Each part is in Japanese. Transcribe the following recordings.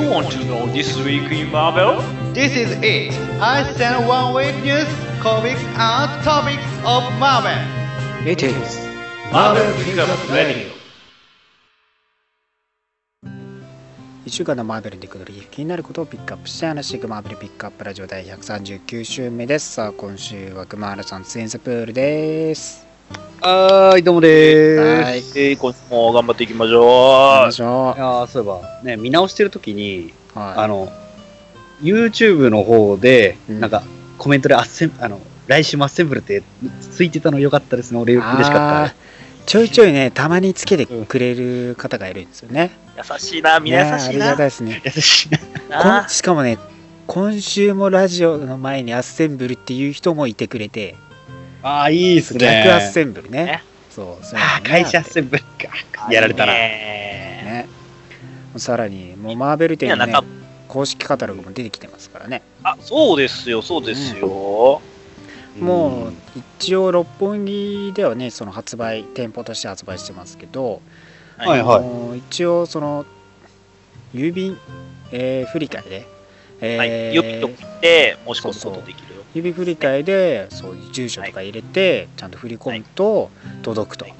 You want to know this week in Marvel? This is it. I send one week news, comics, and topics of Marvel. It is Marvel Pickup Radio. 1週間のマーベルにくどり気になることをピックアップして話していくマーベルピックアップラジオ第139週目ですさあ今週は熊原さんツインズプールですはーい、どうもではいーす。えー、今週も頑張っていきましょましょいやーそういえば、ね、見直してるときに、うはいあの、YouTube の方で、うんなんか、コメントでアッセン、あの、来週もアッセンブルってついてたのよかったですね。俺、嬉しかあーちょいちょいねたまにつけてくれる方がいるんですよね、う。優しいな、みんな優しいなねありがたい。ですねった。優しいな。こんなしかもね今週もラジオの前にアッセンブルっていう人もいてくれてああ、いいっすね。逆アッセンブルね。ね。そうそういうのああ、ね会社アッセンブルか。やられたな。ね。ね。さらにもうマーベル店のね公式カタログも出てきてますからね。あ、そうですよ、そうですよ。もう一応六本木ではねその発売店舗として発売してますけど、はいはい。あの一応その郵便、えー振り替えで、えーはい。予備と切って申し込むことできるよ。郵便振り替えでそういう住所とか入れて、ちゃんと振り込むと届くと、はい。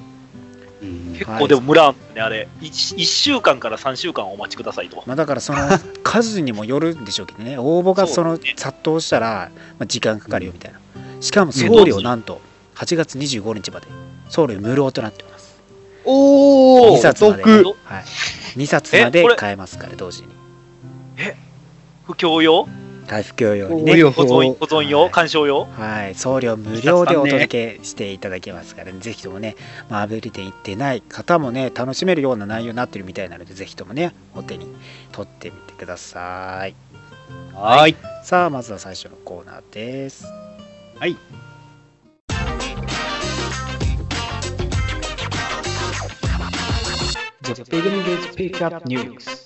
うん。結構でも村ね、あれ。1、一週間から3週間お待ちくださいと。まあ、だからその 数にもよるんでしょうけどね。応募がその殺到したら、まあ、時間かかるよみたいな。しかも送料なんと8月25日まで送料無料となってます。2おー、冊まで、得。はい、2冊まで買えますから同時に不況用回復用にね保存保存用？はい。鑑賞用？はい、送料無料でお届けしていただけますから、ね、ぜひともね、マーベル店行ってない方もね、楽しめるような内容になってるみたいなので、ぜひともね、お手に取ってみてください。はーい。さあ、まずは最初のコーナーです。はい。The Beginning is Pick Up News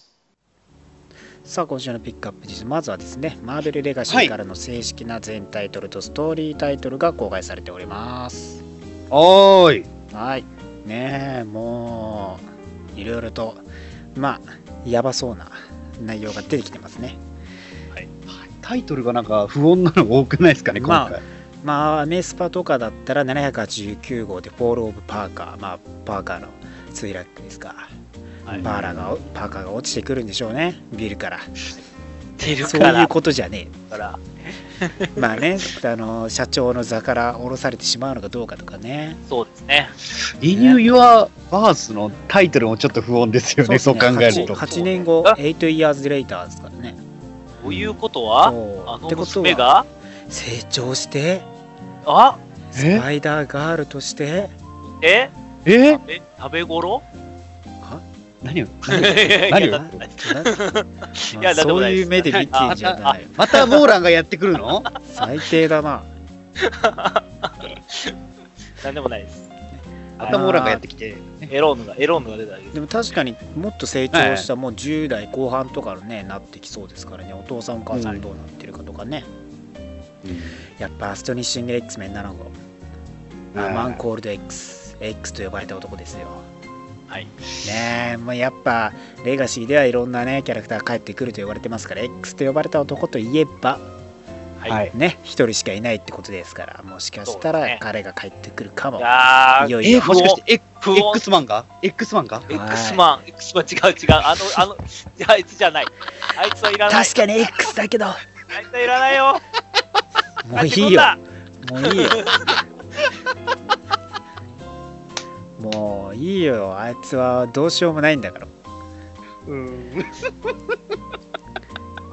さあ今週のピックアップですまずはですねマーベルレガシーからの正式な全タイトルとストーリータイトルが公開されております。はーい。はい。ねえもういろいろとまあやばそうな内容が出てきてますね。タイトルがなんか不穏なの多くないですかね、今まあ回。まあアメスパとかだったら789号で Fall of パーカーまあパーカーの墜落ですか、はい。パーラがパーカーが落ちてくるんでしょうね。ビルから。そういうことじゃねから。え まあねあの社長の座から降ろされてしまうのかどうかとかね。そうですね。リニュー・ユア・バースのタイトルもちょっと不穏ですよね、そう考えると。8, 年後あ。8 years later ですからね。ということは、あのってことは娘が、成長してあ？スパイダーガールとしてえ？え？食べ頃？あ何を 何だなってないやそうないう目で見てんじゃない。よ またモーランがやってくるの？最低だな。なんでもないです。またモーランがやってきて。エローヌが、エローヌが出たでも確かにもっと成長したもう10代後半とかのねなってきそうですからね。お父さんお母さんどうなってるかとかね、やっぱアストニッシング X メン7号、まあはい。マンコールド X X と呼ばれた男ですよはい。ねえもうやっぱレガシーではいろんなねキャラクターが帰ってくると言われてますから X と呼ばれた男といえばはい。はいね一人しかいないってことですからもしかしたら彼が帰ってくるかも、いやー、いよいよえ、もしかして、X マンが ?X マンが？X マン、X マン違う違う。あの、あの、あいつじゃない。あいつはいらない。確かに X だけどあいつはいらないよ。もういいよもういいよ もういいよ。あいつはどうしようもないんだから。うん。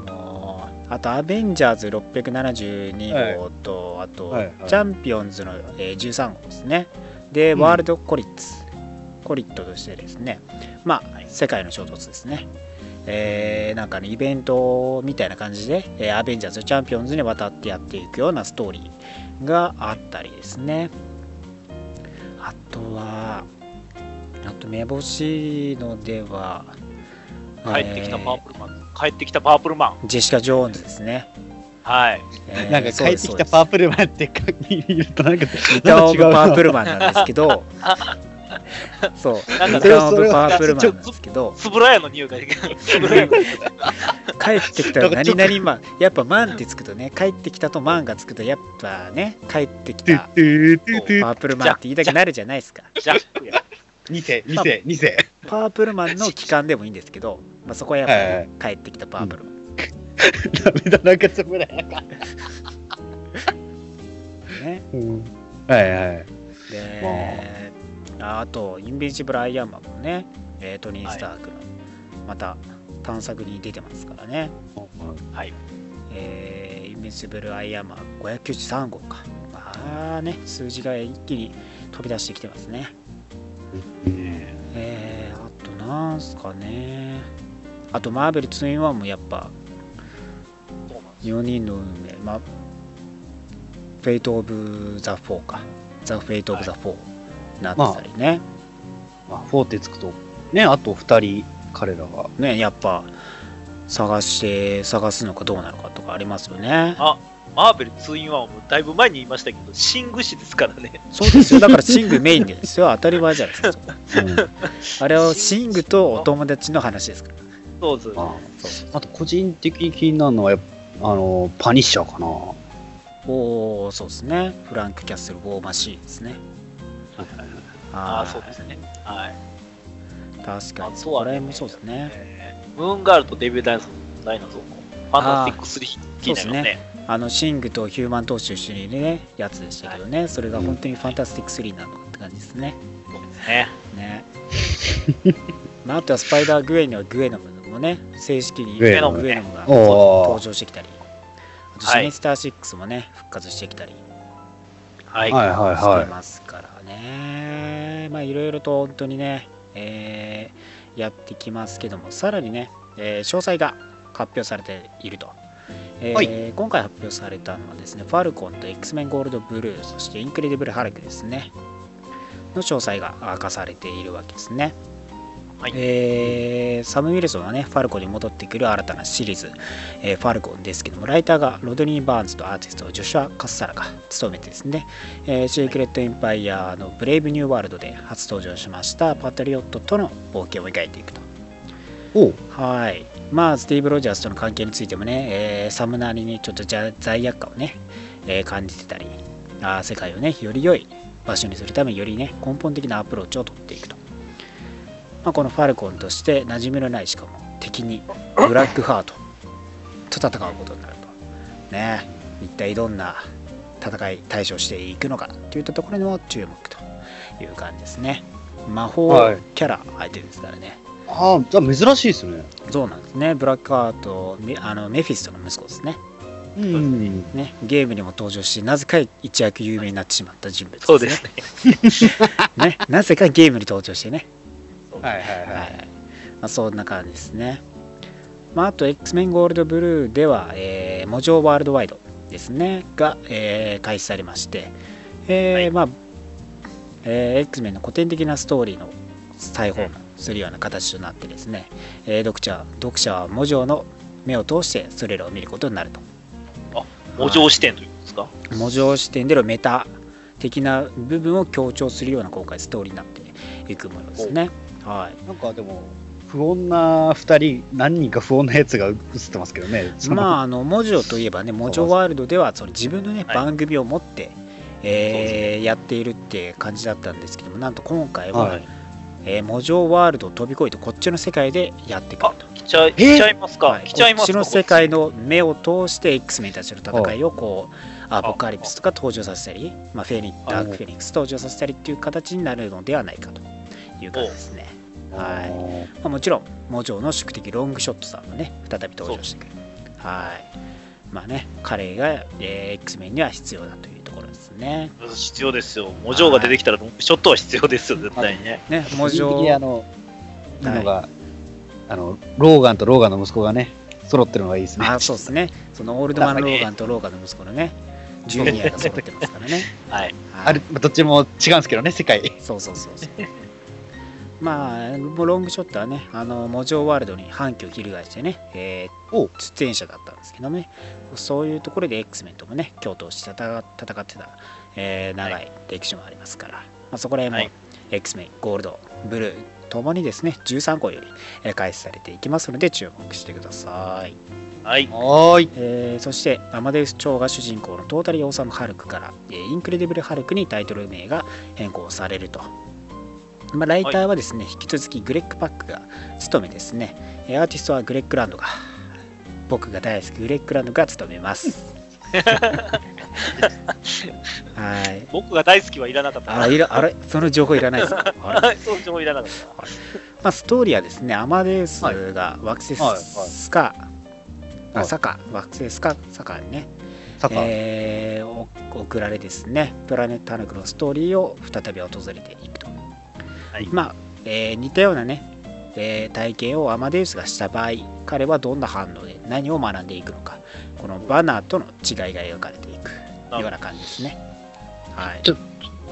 もうあとアベンジャーズ672号と、あと、はいはい。チャンピオンズの、えー13号ですね。でうん。ワールドコリッツ、コリットとしてですね。まあ世界の衝突ですね。えーなんかねイベントみたいな感じで、えーアベンジャーズチャンピオンズに渡ってやっていくようなストーリーがあったりですねあとはあとめぼしいのでは帰ってきたパーえプルマン。帰ってきたパープルマン。ージェシカ・ジョーンズですね、はい。えーなんか帰ってきたパープルマンって言うとなんか、リターン・オブ・パープルマンなんですけど そう。なんかンド・オブ・パープルマンなんですけど。つぶらやの匂いが。帰ってきたら何々マン。やっぱマンってつくとね帰ってきたとマンがつくとやっぱね帰ってきたパープルマンって言いたくなるじゃないですか。じゃ2世、2世、2世。パープルマンの期間でもいいんですけど、まあ、そこはやっぱり、ね帰ってきたパープルマン、ダメだ、なんかそこだよ。ね。うん。はいはい。で、ああとインビジブル・アイアンマンもね、えートニー・スタークのまた探索に出てますからね、はい。えーインビジブル・アイアンマン593号か。まあね数字が一気に飛び出してきてますね。え。ー、あとなんすかね。あとマーベルツインワンもやっぱそうなんです4人の運命。まあフェイト・オブ・ザ・フォーか。ザ・フェイト・オブ・ザ・フォーなってたりね、まあ、4ってつくと、ね、あと2人、彼らが。ねやっぱ探して探すのかどうなのかとかありますよね。あマーベル Two-in-One はもうだいぶ前に言いましたけど、シング誌ですからね。そうですよ。だから シングメインですよ。当たり前じゃないですか。あれはシングとお友達の話ですから。そうです。あそう。そう。あと、個人的に気になるのは、あの、パニッシャーかな。おおそうですね。フランク・キャッスル・ウォーマシーンですねああ、ーそうですね。はい。確かに。あとはそこら辺もそうですね。えームーンガールとデビューダイナソーダイナソーのファンタスティック3気になりますね。あのシングとヒューマントーチと一緒にいるねやつでしたけどね、それが本当にファンタスティック3なのかって感じですね。そうですね。ね。まあ、あとはスパイダー・グエンにはグエノムもね正式にグエノムが登場してきたり。あとシはい。ネスター6もね復活してきたり。はい。はいはいしてはますね、まあいろいろと本当にね、えーやってきますけどもさらにね、えー詳細が発表されていると、えーはい。今回発表されたのはですねファルコンと X メンゴールドブルーそしてインクレディブル・ハルクですね。の詳細が明かされているわけですね、はいえーサム・ウィルソンはねファルコンに戻ってくる新たなシリーズ、えーファルコンですけどもライターがロドニー・バーンズとアーティストジョシュア・カッサラが務めてですねえーシークレット・エンパイアの Brave New World で初登場しましたパトリオットとの冒険を描いていくと。はい。まあ、スティーブ・ロジャースとの関係についてもね、えーサムナーにね、ちょっとじゃ罪悪感をね、えー感じてたりあー、世界をね、より良い場所にするためによりね、根本的なアプローチを取っていくと。まあ、このファルコンとして馴染みのないしかも敵にブラックハートと戦うことになると。ね一体どんな戦い対処していくのかといったところにも注目という感じですね。魔法はいキャラ相手ですからね。ああ、じゃあ珍しいですね。そうなんですね。ブラックハート、メあのメフィストの息子ですね。うん。ねゲームにも登場し、なぜか一躍有名になってしまった人物そうですね。ね。ねなぜかゲームに登場してね。はいはいはいはい。まあ、そんな感じですね。まあ、あと、X メンゴールドブルーでは、えー、モジョーワールドワイドですね、が、えー開始されまして、えーはいまあ、えー X メンの古典的なストーリーの再訪問するような形となってですね、えー読者読者はモジョーの目を通してそれらを見ることになると。模状視点というんですか？模状視点でのメタ的な部分を強調するような今回ストーリーになっていくものですね。はい。なんかでも、不穏な2人、何人か不穏なやつが映ってますけどね。まあ、あの、文字といえばね、文字ワールドではその自分のね、はい番組を持って、えーやっているって感じだったんですけども、なんと今回は、はい。えー、文字ワールドを飛び越えて、こっちの世界でやってくると。来ちゃい、来ちゃいますか？はい来ちゃいますか。こっちの世界の目を通して X メンたちの戦いをこうアポカリプスとか登場させたり、まあ、フェニダークフェニックス登場させたりっていう形になるのではないかという感じですね。はいまあ、もちろん、モジョの宿敵ロングショットさんもね、再び登場してくる。はい。まあね、彼が、えー X メンには必要だというところですね。必要ですよ。模状が出てきたら、ロングショットは必要ですよ、絶対にね。ね、モジ個人的にあョの、いいのが、あの、ローガンとローガンの息子がね、揃ってるのがいいですね。あ、そうですね。そのオールドマン・ローガンとローガンの息子のね、ジュニアが揃ってますからね。はい。はいあれ、どっちも違うんですけどね、世界。そうそうそうそう。まあ、もうロングショットはね、あの、モジョワールドに反旗を翻してね、えーお。出演者だったんですけどね、そういうところで X メンともね、共闘して戦戦ってた、えー長い歴史もありますから、まあ、そこら辺も、はい。X メンゴールドブルーともにですね13号よりえー開始されていきますので注目してください、はい。はーい。えーそしてアマデウス・チョが主人公の Totally Awesome ハルクから、えーインクレディブル・ハルクにタイトル名が変更されると、まあ、ライターはですね、引き続きグレッグ・パックが務めですね。えーアーティストはグレッグ・ランドが僕が大好きグレッグ・ランドが務めます。はい。僕が大好きはいらなかった。な。あいらあれ？その情報いらないです。かそう情報いらなかった。まあ、ストーリーはですね、アマデウスが惑星はいスカ、はい。あサカ、惑星スカ、サカにね。えーお送られですね、プラネットハルクのストーリーを再び訪れていくと。はいまあ、えー似たようなね、えー体験をアマデウスがした場合、彼はどんな反応で何を学んでいくのか、このバナーとの違いが描かれていくような感じですね。はいち。ょ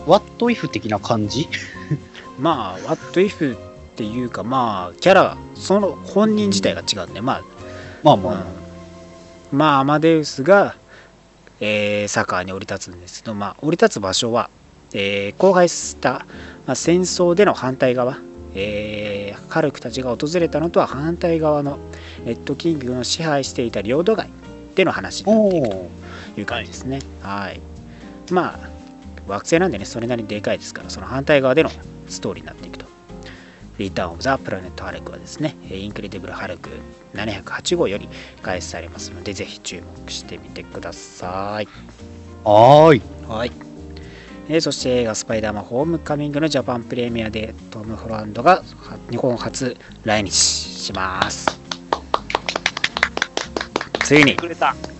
What if 的な感じ？まあ、What if っていうか、まあ、キャラ、その本人自体が違うんで、まあ、まあまあ。うんまあアマデウスが、えーサッカーに降り立つんですけど、まあ、降り立つ場所は、えー荒廃した、まあ、戦争での反対側、えーハルクたちが訪れたのとは反対側のレッドキングの支配していた領土外での話になっていくという感じですね。はい、まあ惑星なんでねそれなりにでかいですからその反対側でのストーリーになっていくと。 Return of the Planet ハルクはですね、インクレディブル・ハルク708号より開始されますので、ぜひ注目してみてください。はーい。はい。えーそして映画スパイダーマンホームカミングのジャパンプレミアでトム・ホランドがは日本初来日します。ついに。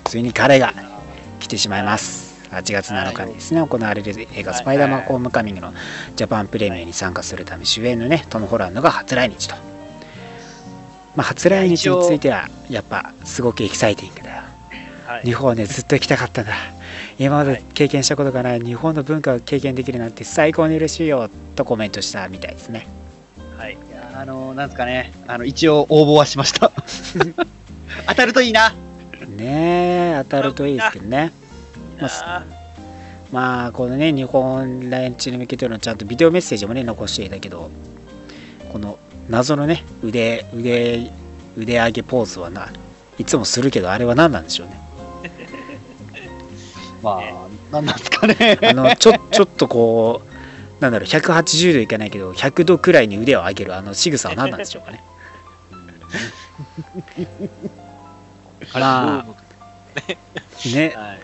ついに彼が来てしまいます。8月7日にですね、行われる映画スパイダーマンホームカミングのジャパンプレミアに参加するため主演のね、トム・ホランドが初来日と。まあ、初来日については、やっぱすごくエキサイティングだよ。はい日。本ねずっと行きたかったんだ今まで経験したことがない日本の文化を経験できるなんて最高に嬉しいよとコメントしたみたいですねはい。いやあのなんですかね。あの、一応応募はしました。当たるといいな。ねえ当たるといいですけどねまああまあこのね日本来日に向けてのちゃんとビデオメッセージもね残していたけどこの謎のね腕腕腕上げポーズはないつもするけどあれは何なんでしょうねまあ、なんなんですかね。あのちょちょっとこうなんだろう180度いかないけど100度くらいに腕を上げるあの仕草は何なんでしょうかね。まあね。はい。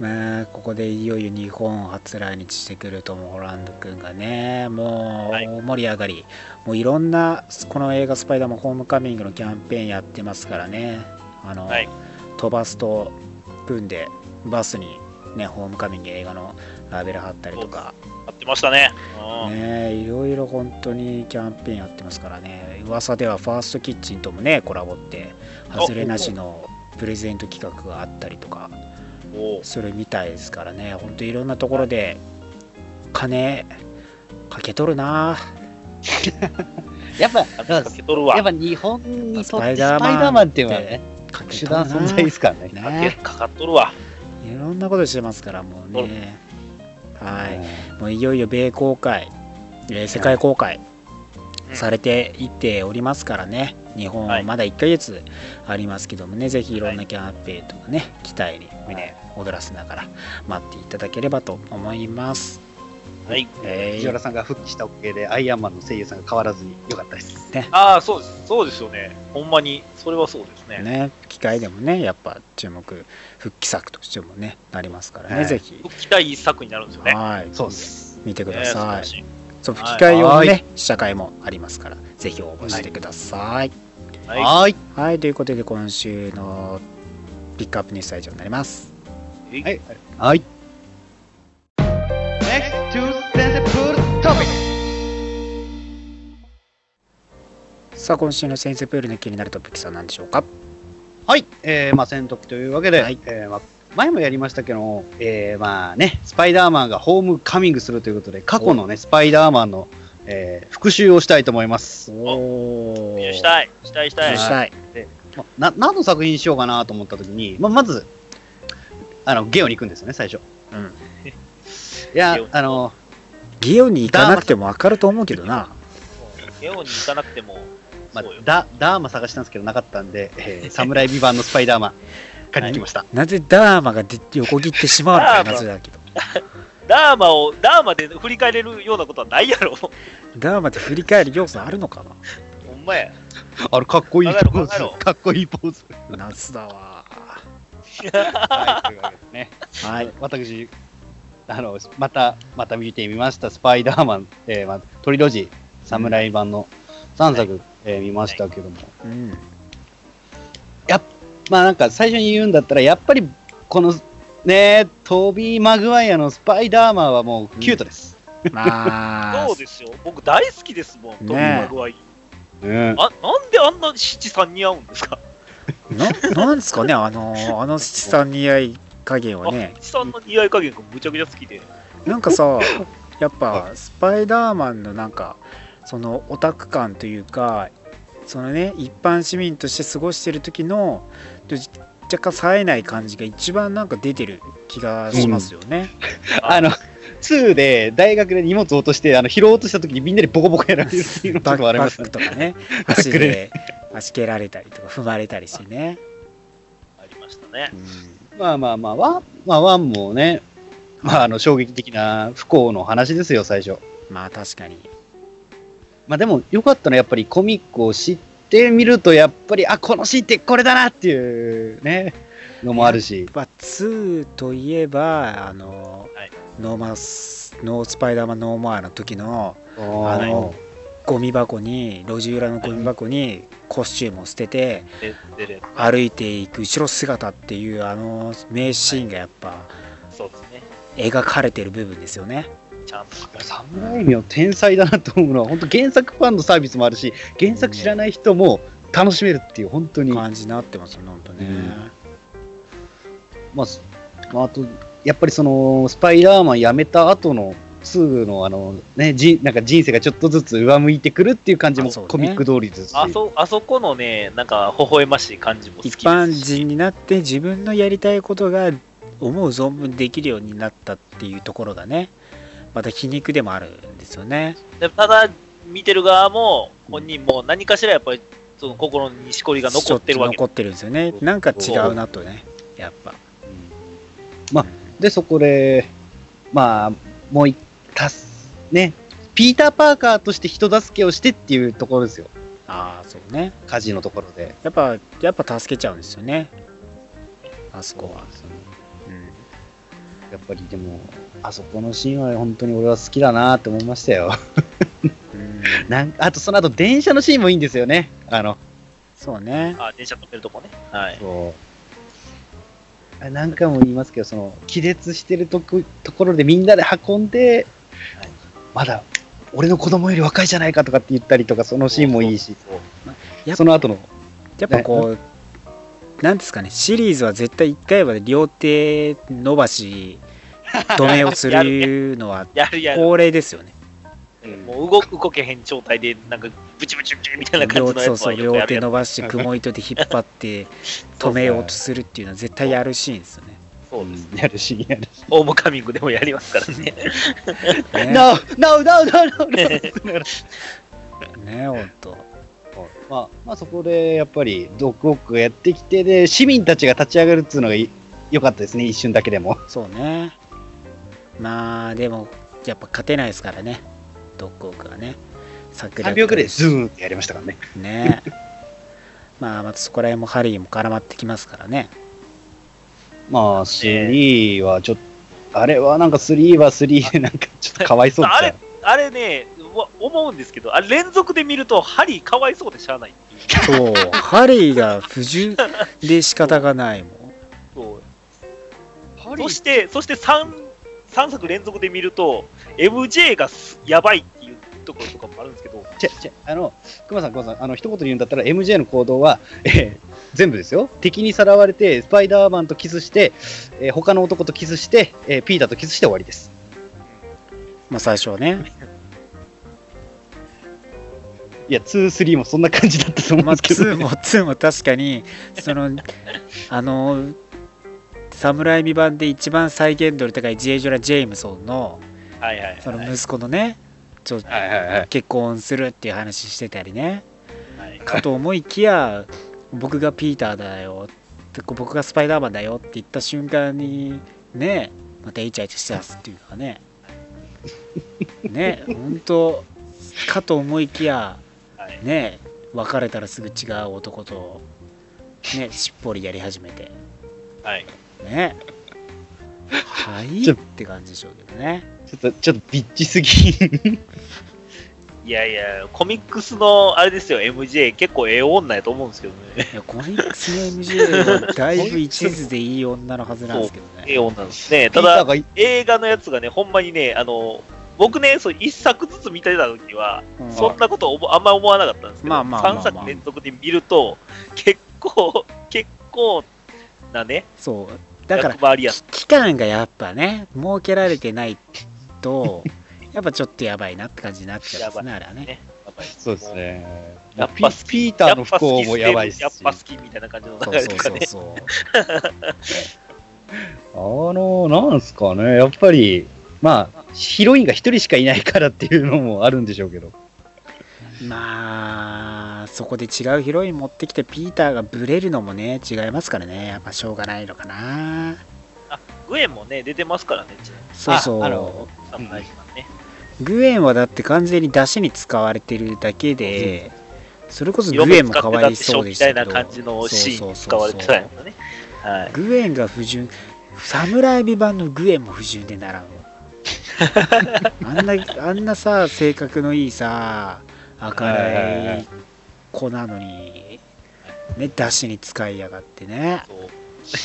まあここでいよいよ日本初来日してくるトム・ホランド君がねもうはい。大盛り上がり、もういろんなこの映画「スパイダーマンホームカミング」のキャンペーンやってますからね。あの、はい。飛ばすと組んでバスにねホームカミング映画のラベル貼ったりとか。やってましたね。うん。ねいろいろ本当にキャンペーンやってますからね。噂ではファーストキッチンともねコラボって外れなしのプレゼント企画があったりとかそれみたいですからね。本当いろんなところで金かけとるな。やっぱ、かけとるわ。やっぱ日本にとってスパイスパイダーマンっていうのはね、かけ手とるな段存在ですからね。かかっとるわ。いろんなことしてますからもうね。はい。もういよいよ米公開、えー世界公開うん。されていっておりますからね。日本ははい。まだ1ヶ月ありますけどもね、ぜひいろんなキャンペーンとかね期待に胸躍らせながら待っていただければと思います、はい。えー藤原さんが復帰したおかげで、アイアンマンの声優さんが変わらずに良かったです。ああ、そうです。そうですよね。ほんまに、それはそうですね。ね機会でもねやっぱ注目復帰作としてもねなりますからね、はいぜひ復帰第一作になるんですよね。はいそうです。見てください。そう吹き替え用のはね試写会もありますからぜひ応募してくださいはい。はーい。はい、ということで今週のピックアップニュースは以上になりますはい。はい。さあ今週の先生プールの気になるトピックスは何でしょうか？はい。えー、まあ、戦闘機というわけで、はいえーまあ、前もやりましたけど、えー、まあね、スパイダーマンがホームカミングするということで、過去のね、スパイダーマンの、えー復習をしたいと思います。おーしたい。したいしたい。したいまな何の作品にしようかなと思ったときに、まあ、まず、あの、ゲオに行くんですよね、最初。うんいやあの、ゲオに行かなくても分かると思うけどなゲオに行かなくても、まあダダーマ探したんですけどなかったんで、えー、侍美版のスパイダーマン 借りてきました。なぜダーマがで横切ってしまうのかダーマ謎だけどダーマを、ダーマで振り返れるようなことはないやろ。ダーマって振り返る要素あるのかほんまや。あれ、かっこいいポーズ。かっこいいポーズ。な夏だわはい、というわけでね。はい私、あの、また、また見てみました、スパイダーマン、えーまあ、トリロジー、侍版の3作、えー見ましたけども、うんまあなんか最初に言うんだったら、やっぱり、この、ね、トビー・マグワイアのスパイダーマンはもうキュートです。まあ そうですよ。僕大好きですもん、トビー・マグワイ。うん。あ、なんであんな七三似合うんですか？ななんですかねあのあの七三似合い加減はあね、七三の似合い加減がむちゃくちゃ好きで。なんかさやっぱスパイダーマンのなんかそのオタク感というかそのね一般市民として過ごしてる時の若干冴えない感じが一番なんか出てる気がしますよね。あの、2で大学で荷物を落として、あの、拾おうとした時にみんなにボコボコやられるっていうのとかありますねクとかね 足で足蹴られたりとか踏まれたりしてね。ありましたねう。んまあまあまあ、ワン、まあワンもね、まああの、衝撃的な不幸の話ですよ、最初。まあ確かに。まあでも、よかったのはやっぱりコミックを知ってみると、やっぱり、あ、このシーンってこれだなっていうね、のもあるし。まあ、2といえば、あの、はい No more、No スパイダーマン No More の時のああのゴミ箱に、路地裏のゴミ箱にコスチュームを捨てて歩いていく後ろ姿っていうあの名シーンがやっぱそうですね。描かれてる部分ですよね。ちゃんと。サムライミは天才だなと思うのは、本当原作ファンのサービスもあるし、原作知らない人も楽しめるっていう、本当に。ま感じになってますよね、本当ね。あ、すまあ、あと、やっぱりその、スパイダーマン辞めた後の、2のあの、ね、じなんか人生がちょっとずつ上向いてくるっていう感じもコミック通りですし。あそ、あそこのね、なんか、微笑ましい感じも好きですし。一般人になって自分のやりたいことが思う存分できるようになったっていうところがね、また皮肉でもあるんですよね。でただ、見てる側も、本人も何かしらやっぱり、その心にしこりが残ってるわけ残ってるんですよね。なんか違うなとね、やっぱ。まあで、そこで、まあ、もう一、たす、ね、ピーター・パーカーとして人助けをしてっていうところですよ。ああ、そうね。火事のところで。やっぱ、やっぱ助けちゃうんですよね。あそこは。うん。やっぱりでも、あそこのシーンは本当に俺は好きだなって思いましたよ。うん、なんあとその後電車のシーンもいいんですよね。あの、そうね。あ、電車止めるとこね。はい。そう。あ何回も言いますけど、その、気絶してるとこところでみんなで運んで、はいまだ、俺の子供より若いじゃないかとかって言ったりとか、そのシーンもいいし、そうやっその後の、やっぱこう、なんですかね、シリーズは絶対1回は両手伸ばし、止めをするのは。恒例ですよね。もう動動けへん状態で、なんか、ブチブチブチみたいな感両じのやつは両よくやるやつ手伸ばして、雲糸で引っ張って 止めようとするっていうのは絶対やるシーンですよね。そうです。やるシーンやるし。ホームカミングでもやりますからね。ね No, no, no, no, no, no. ねほんと。まあ、まあそこでやっぱりドッグウォークやってきてで市民たちが立ち上がるっていうのがい良かったですね一瞬だけでもそうね。まあでも、やっぱ勝てないですからね、ドッグウォークはね。桜3秒くらいでズーンってやりましたからねね。まあ、またそこら辺もハリーも絡まってきますからね。まあ3はちょっとあれはなんか3は3でなんかちょっとかわいそうあれでし、あれね、わ思うんですけど、あれ連続で見ると、ハリーかわいそうでしゃあない。そう、ハリーが不純で仕方がないもん。そうたハリーそして、そして 3, 3作連続で見ると、MJ がすやばいっていうところとかもあるんですけど、ちゃちゃあの熊さん熊さんあの一言で言うんだったら MJ の行動は、えー全部ですよ。敵にさらわれてスパイダーマンとキスして、えー他の男とキスして、えーピーターとキスして終わりです。まあ最初はね。いや23もそんな感じだったと思うんまあですけど、2も、2も確かに、その、あの、侍未版で一番再現度の高いジェイジョラ・ジェームソンの。その息子のね。結婚するっていう話してたりねはいかと思いきや僕がピーターだよって僕がスパイダーマンだよって言った瞬間にねまたイチャイチャしだすっていうのはね ね本当かと思いきやはいね別れたらすぐ違う男とねしっぽりやり始めてはい。ね。はいちょって感じでしょうけどね。ちょっと、ちょっとビッチすぎ。いやいや、コミックスの、あれですよ、MJ、結構ええ女やと思うんですけどね。いやコミックスの MJ はだいぶ一途でいい女のはずなんですけどね。ええ女ですね。ただ、映画のやつがね、ほんまにね、あの、僕ね、そう一作ずつ見てた時は、うん。そんなことおぼあんま思わなかったんですけど、まあまあまあまあ3作連続で見ると、結構、結構なね、そうだから期間がやっぱね設けられてないと やっぱちょっとやばいなって感じになっちゃうんですねそうですね。ピやっぱピーターの不幸もやばいし。やっぱ好きみたいな感じのそうそう流れとかね。そうそうあの、なんすかね、やっぱり、まあ、ヒロインが一人しかいないからっていうのもあるんでしょうけど。まあそこで違うヒロイン持ってきてピーターがブレるのもね違いますからね。やっぱしょうがないのかな。グエンもね、出てますからね、そうそう。ああのサムライズマンね。グエンはだって完全に出汁に使われてるだけでそれこそグエンもかわいそうでしたけど。みたいな感じのシーンに使われてたよね。はい。グエンが不純。侍美版のグエンも不純でならんわあんなあんなさ性格のいいさ明るい子なのに。ね出汁に使いやがってね。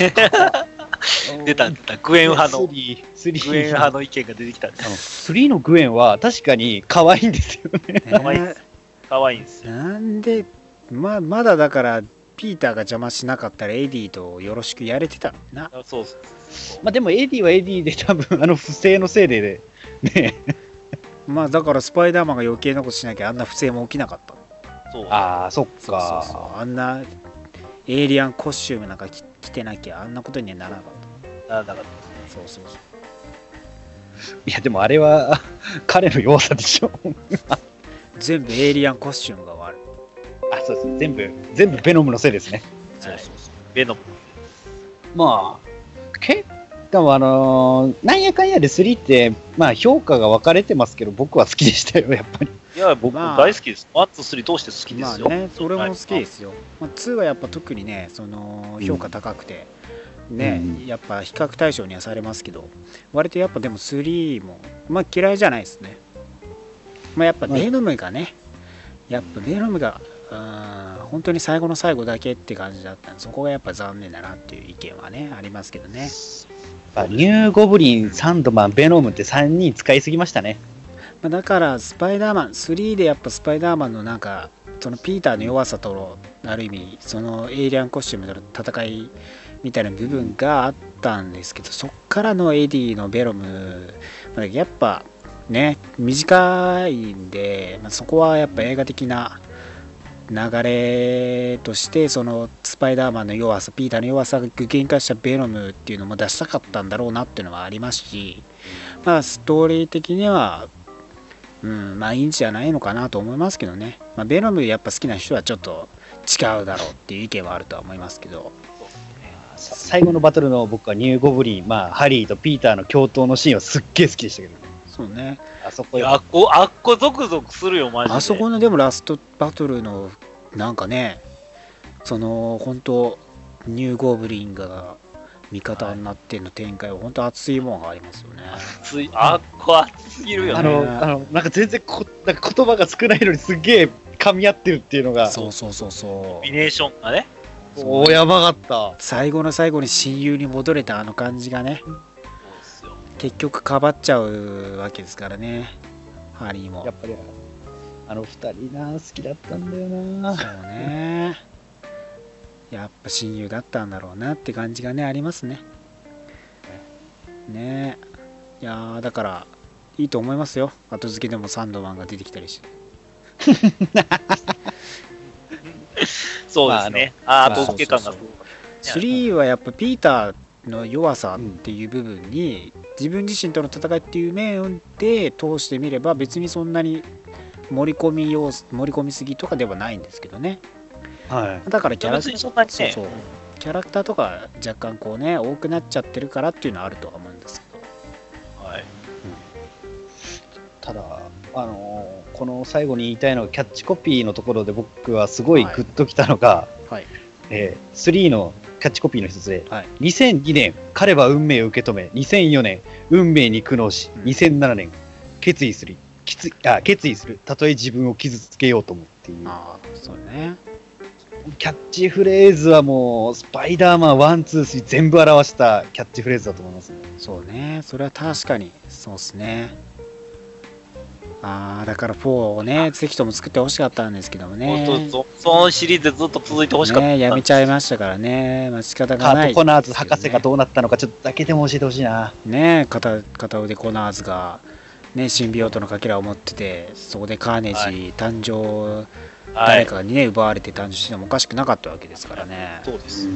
出た、出た。グエン派の、スリー、スリー。グエン派の意見が出てきたんですあのスリーのグエンは確かに可愛いんですよね。可愛い。です可愛いんですよ。なんでままだだからピーターが邪魔しなかったらエディとよろしくやれてた。な。あそうそうそう。まあでもエディはエディで多分あの不正のせいでね。まあだからスパイダーマンが余計なことしなきゃあんな不正も起きなかったそうああ、そっそうそうそうあんなエイリアンコスチュームなんか着着てなきゃあんなことにはならなかっならなかったたそうそうそういやでもあれは 彼の弱さでしょ。全部エイリアンコスチュームが悪いあ、そうです。全部、全部ベノムのせいですね。そうそうそうベノム。まあ、結構あのーなんやかんやで3って、まあ評価が分かれてますけど、僕は好きでしたよ、やっぱり。いや、僕まあ。大好きです。ワン、ツー、スリー通して好きでまあすよ。ねそれも好きですよ、まあ、2はやっぱ特にねその評価高くて、ね、うんやっぱ比較対象にはされますけど割とやっぱでも3もまあ嫌いじゃないですね。まあやっぱベノムがね、やっぱベノムがうん本当に最後の最後だけって感じだったんでそこがやっぱ残念だなっていう意見はねありますけどね。やっぱニューゴブリン、サンドマン、ベノムって3人使いすぎましたね。ま、だからスパイダーマン3でやっぱスパイダーマンのなんかそのピーターの弱さとのある意味そのエイリアンコスチュームとの戦いみたいな部分があったんですけどそっからのエディのベノムやっぱね短いんで、ま、そこはやっぱ映画的な流れとしてそのスパイダーマンの弱さピーターの弱さが具現化したベノムっていうのも出したかったんだろうなっていうのはありますしまあストーリー的にはうん、まあいいんじゃないのかなと思いますけどね。まあ、ベノムやっぱ好きな人はちょっと違うだろうっていう意見はあるとは思いますけど。さ最後のバトルの僕はニューゴブリン、まあ、ハリーとピーターの共闘のシーンはすっげえ好きでしたけどね。そうね。あそこあっこ、あっこゾクゾクするよ、マジで。あそこのでもラストバトルのなんかね、その本当ニューゴブリンが味方になっての展開は本当熱いもんがありますよね。熱いあっこ熱すぎるよね。あの、あの、なんか全然こ、なんか言葉が少ないのにすっげえ噛み合ってるっていうのが、そうそうそうそうコンビ。ネーションがね。おーやばかった。最後の最後に親友に戻れたあの感じがね、そうですよ。結局かばっちゃうわけですからね、ハリーもやっ。ぱり、あの二人な、好きだったんだよな。そうね。やっぱ親友だったんだろうなって感じがね、ありますね。ねえ。いやーだから、いいと思いますよ。後付けでもサンドマンが出てきたりして。そうですね。あ、まあ後付け感がすごい。3はやっぱピーターの弱さっていう部分に、自分自身との戦いっていう面で通してみれば別にそんなに盛り込み要素盛り込みすぎとかではないんですけどねはだからキャラ別にそんなにねそうそう。キャラクターとか若干こうね多くなっちゃってるからっていうのはあるとは思うんですけど。はい。い。ただ、あのーこの最後に言いたいのが、キャッチコピーのところで僕はすごいグッときたのが、はい。えー3のキャッチコピーの一つで、はい。2002年、彼は運命を受け止め、2004年、運命に苦悩し、うん。2007年、決意する、きつあ決意する、たとえ自分を傷つけようともっていう、ああそうねキャッチフレーズはもう、スパイダーマン1、2、3全部表したキャッチフレーズだと思いますね。そうねそれは確かにそうですねああだから4をねぜひとも作ってほしかったんですけどもねそそのシリーズずっと続いてほしかった。ねやめちゃいましたからね、まあ仕方がないカート・コナーズ博士がどどうなったのか、ちょっとだけでも教えてほしいな。ね片片腕コナーズがねシンビオートのかけらを持っててそこでカーネージ誕生、はい。誰かにね奪われて誕生してもおかしくなかったわけですからね。そうです。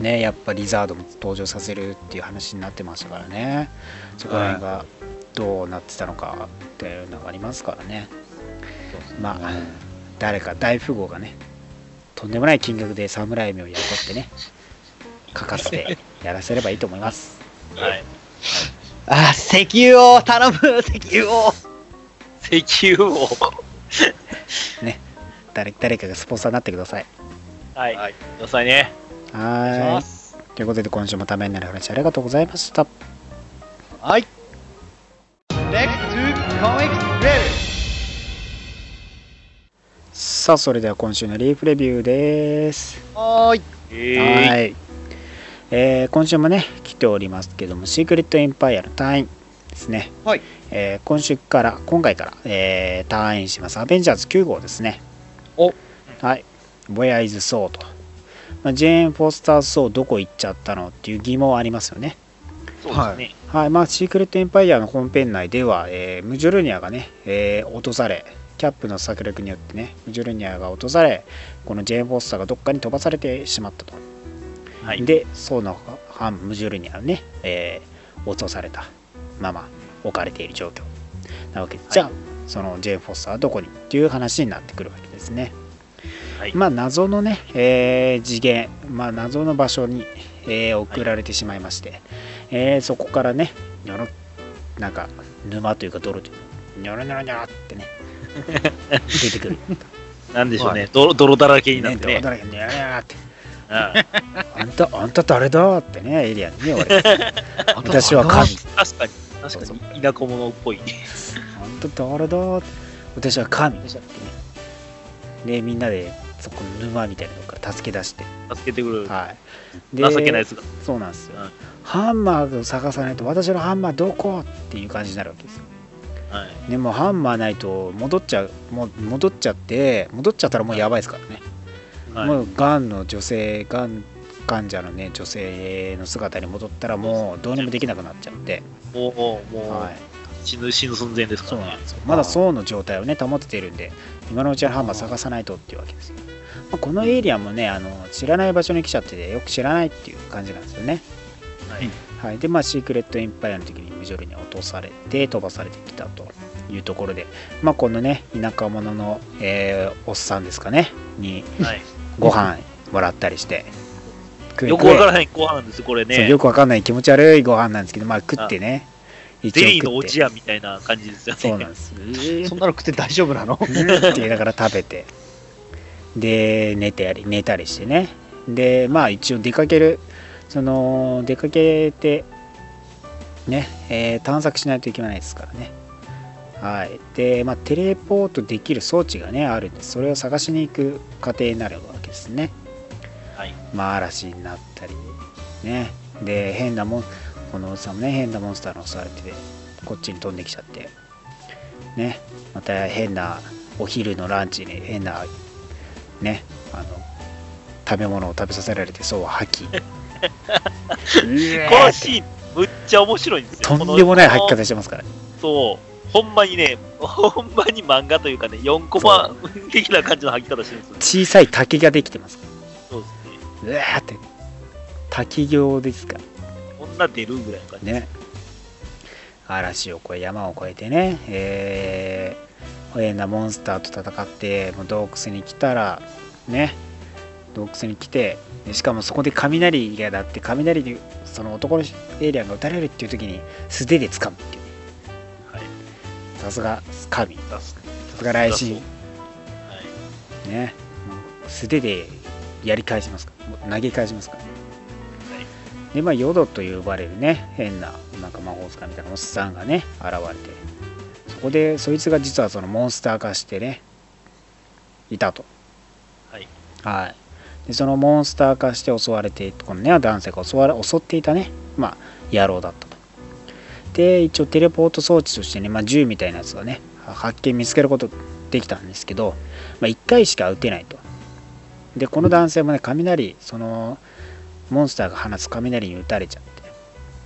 ねやっぱリザードも登場させるっていう話になってましたからね。そこら辺がどうなってたのかっていうのがありますからね。まあ誰か大富豪がねとんでもない金額で侍名を雇ってね書かせてやらせればいいと思います。はい。あ、石油を頼む石油を 石油を。誰誰かがスポンサーになってくださいはい。はい。くださいね。はいということで今週もためになる話ありがとうございましたはい。Next to Comic Review. さあそれでは今週のリーフレビューですはーい。えはい、えー今週もね来ておりますけどもシークレットエンパイアの隊員ですね、はいえー今週から今回から、えー退院しますアベンジャーズ9号ですねお。はい「Where is Soul」と、まあ、ジェーン・フォスター・ソーどこ行っちゃったのっていう疑問はありますよね。そうですね。はい。まあ、シークレットエンパイアの本編内では、えームジョルニアがね、えー落とされ、キャップの策略によってね、ムジョルニアが落とされ、このジェーン・フォスターがどっかに飛ばされてしまったと。はい。で、ソーの反ムジョルニアをね、えー落とされたまま置かれている状況なわけ。で、じゃあ、そのジェーン・フォスターはどこに？っていう話になってくるわけですね。はい。まあ、謎のね、えー次元、まあ、謎の場所に、えー送られてしまいまして、えーそこからね、ニョロなんか沼というか泥というか、ニョロニョロニョロってね、出てくる。なんでしょうね。泥泥だらけになっね、てね。泥だらけって、うん あんた、あんた誰だってね、エリアにね、言われて、私は神。確かに。確かに。田舎者っぽい。あんた誰だって、私は神ってね。で、みんなで、そこの沼みたいなのから助け出して、助けてくる。はい。情けないやつが。そうなんですよ、うんハンマーを探さないと私のハンマーどこ？っていう感じになるわけですよ。はい。でもハンマーないと戻っちゃうもう戻っちゃって戻っちゃったらもうやばいですからね、はい。もうがんの女性がん患者のね女性の姿に戻ったらもうどうにもできなくなっちゃって、もう、もう、はい、死ぬ、死ぬ寸前ですからね。そうなん。ですよ。まだ層の状態をね保てているんで今のうちはハンマー探さないとっていうわけですよ、まあ、このエリアもねあの知らない場所に来ちゃっててよく知らないっていう感じなんですよねはい。はい、でまあシークレットエンパイアの時にムジョルに落とされて飛ばされてきたというところでまあこのね田舎者の、えーおっさんですかねにはい。ご飯もらったりしてよくわからないご飯なんですよ、これねよ。くわかんない気持ち悪いご飯なんですけどまあ食ってね一ゼリーのおじやみたいな感じですよね。そうなんです。えー。そんなの食って大丈夫なの？う んって言いながら食べて。で寝てやり寝たりしてね。でまあ一応出かける。その出かけてね、えー探索しないといけないですからね。はい。でまあテレポートできる装置がねあるんでそれを探しに行く過程になるわけですね。はい。まあ嵐になったりね。で変なもんこのおっさんもね変なモンスターに襲われててこっちに飛んできちゃって。ね。また変なお昼のランチに変なね。あの食べ物を食べさせられてそう吐きうこえーのシーン、むっちゃ面白いんですよ。とんでもない吐き方してますから。ねそう。ほんまにね、ほんまに漫画というかね、4コマ的な感じの吐き方してるんですよ。小さい滝ができてますかそうですね。らうわーって。滝行ですかんな出るぐらいの感じ。ね。嵐を越え山を越えてねえー、変なモンスターと戦ってもう洞窟に来たらね洞窟に来てでしかもそこで雷がだって雷でその男のエイリアンが撃たれるっていう時に素手で掴むっていう。さすが神。さすが。雷神。はい。ね。素手でやり返しますか。ら投げ返しますか。らでまあヨドと呼ばれるね変ななんか魔法使いみたいなおっさんがね現れてそこでそいつが実はそのモンスター化してねいたと。はい。はい。でそのモンスター化して襲われてこのね男性が襲われ襲っていたねまあ野郎だったと。で一応テレポート装置としてね、まあ、銃みたいなやつがね発見見つけることできたんですけど、まあ、1回しか撃てないと。でこの男性もね雷そのモンスターが放つ雷に打たれちゃって。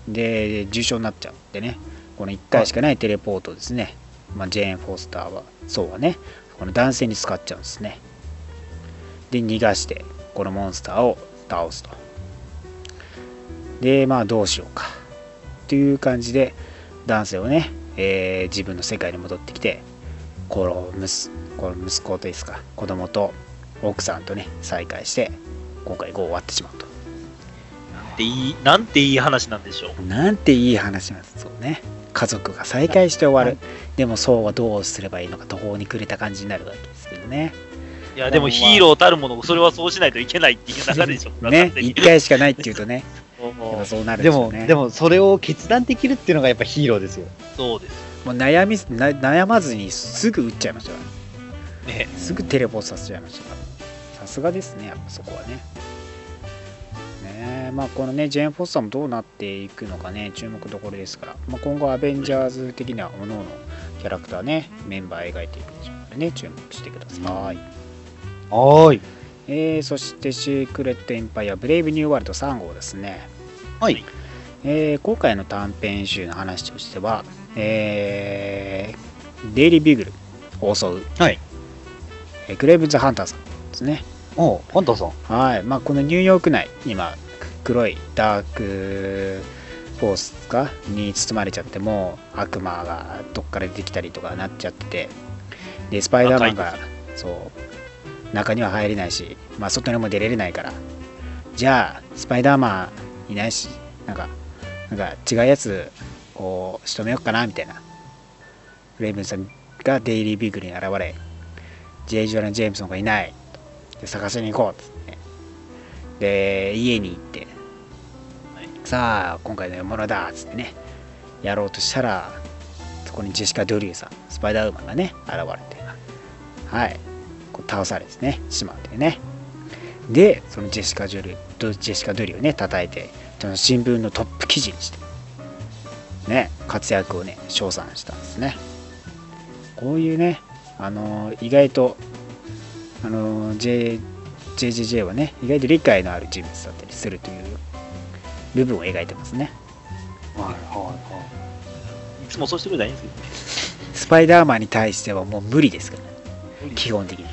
で重傷になっちゃってね。この1回しかないテレポートですね、まあ、ジェーン・フォースターは。そうはね。この男性に使っちゃうんですね。で逃がしてこのモンスターを倒すと。でまあどうしようか。っていう感じで男性をね、えー自分の世界に戻ってきてこの息この息子とですか子供と奥さんとね再会して今回5終わってしまうと。ていい、なんていい話なんでしょう。なんていい話なんですそうね。家族が再会して終わる、でもそうはどうすればいいのか途方に暮れた感じになるわけですけどね。いや、でもヒーローたるもの、それはそうしないといけないっていう流れでしょ。ね完全に1回しかないっていうとね。そう。なるででしょうね、もでもそれを決断できるっていうのがやっぱヒーローですよ。そうです。もう悩みな悩まずにすぐ打っちゃいましたからね。すぐテレポートさせちゃいましたからさすがですねやっぱそこはねまあこのねジェーン・フォスターもどうなっていくのかね注目どころですから、まあ、今後アベンジャーズ的には各々キャラクターねメンバー描いていくでしょうからね注目してください、はーい。えーそしてシークレット・エンパイアブレイブ・ニュー・ワールド3号ですね。はい。えー今回の短編集の話としては、えーデイリー・ビグルを襲う、はい。えーグレイブズ・ハンターさんですね。おう、ハンターさん。はい、まあ、このニューヨーク内、今、黒いダークフォースかに包まれちゃって、もう悪魔がどっから出てきたりとかなっちゃってて、で、スパイダーマンがそう、中には入れないし、まあ、外にも出れれないから、じゃあ、スパイダーマンいないし、なんか、なんか違うやつ、こう、仕留めようかな、みたいな。レイブンさんがデイリービーグルに現れ、ジェイ・ジョラン・ジェームソンがいない。で探しに行こうっつってで家に行って、さあ今回の獲物だっつってねやろうとしたらそこにジェシカ・ドゥリューさんスパイダーウーマンがね現れてはいこう倒されてねしまってね。でそのジェシカ・ジョリュドジェシカ・ドゥリューをね叩いてその新聞のトップ記事にしてね活躍をね称賛したんですね。こういうねあの意外とあの J JJJ はね意外と理解のある人物だったりするという部分を描いてますね。はいはいつもそうしてくれないんですよ。スパイダーマンに対してはもう無理ですからね。基本的に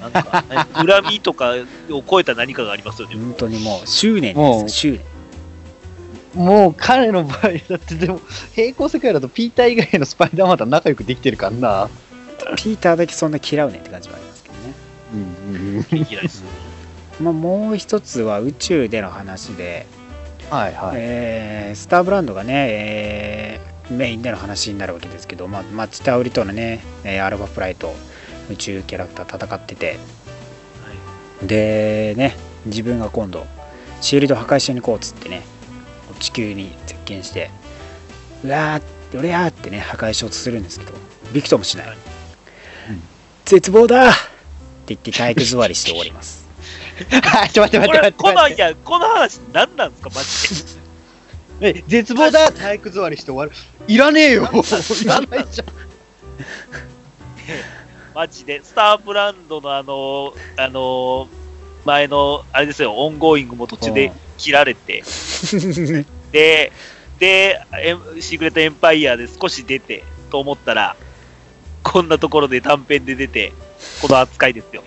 なんか、恨みとかを超えた何かがありますよね。本当にもう執念もう。です執念。もう彼の場合だってでも平行世界だとピーター以外のスパイダーマンと仲良くできてるからな。ピーターだけそんな嫌うねんって感じはありますけどねうんうんうん。嫌いです。まあ、もう一つは宇宙での話で、はいはい。えースターブランドがね、えーメインでの話になるわけですけど、まあ、マッチタウリとのね、えーアルファプライと宇宙キャラクター戦ってて、でね自分が今度シールド破壊しに行こうっつってね地球に接近してうわーって俺やーってね破壊しようとするんですけどびくともしない、はい絶望だ言って体育座りして終わりますあちょ待って待これ、って待ってこの。いや、この話何なんですか、マジで。え、絶望だ体育座りして終わる。いらねえよ いらないじゃん。マジで。スターブランドのあの、あの、前の、あれですよ、オンゴーイングも途中で切られて、で、で、シークレットエンパイアで少し出て、と思ったら、こんなところで短編で出て、この扱いですよ。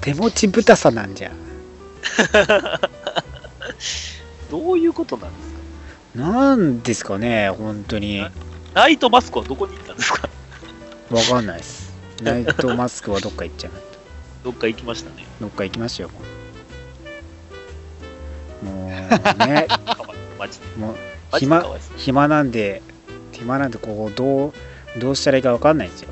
手持ちぶたさなんじゃ どういうことなんですか？なんですかね、本当に。ナイトマスクはどこに行ったんですか？わかんないです。ナイトマスクはどっか行っちゃいました。どっか行きましたね。どっか行きましたよ、もう。ね。もう暇。暇なんで、暇なんで、こう、どう、どうしたらいいかわかんないんですよ、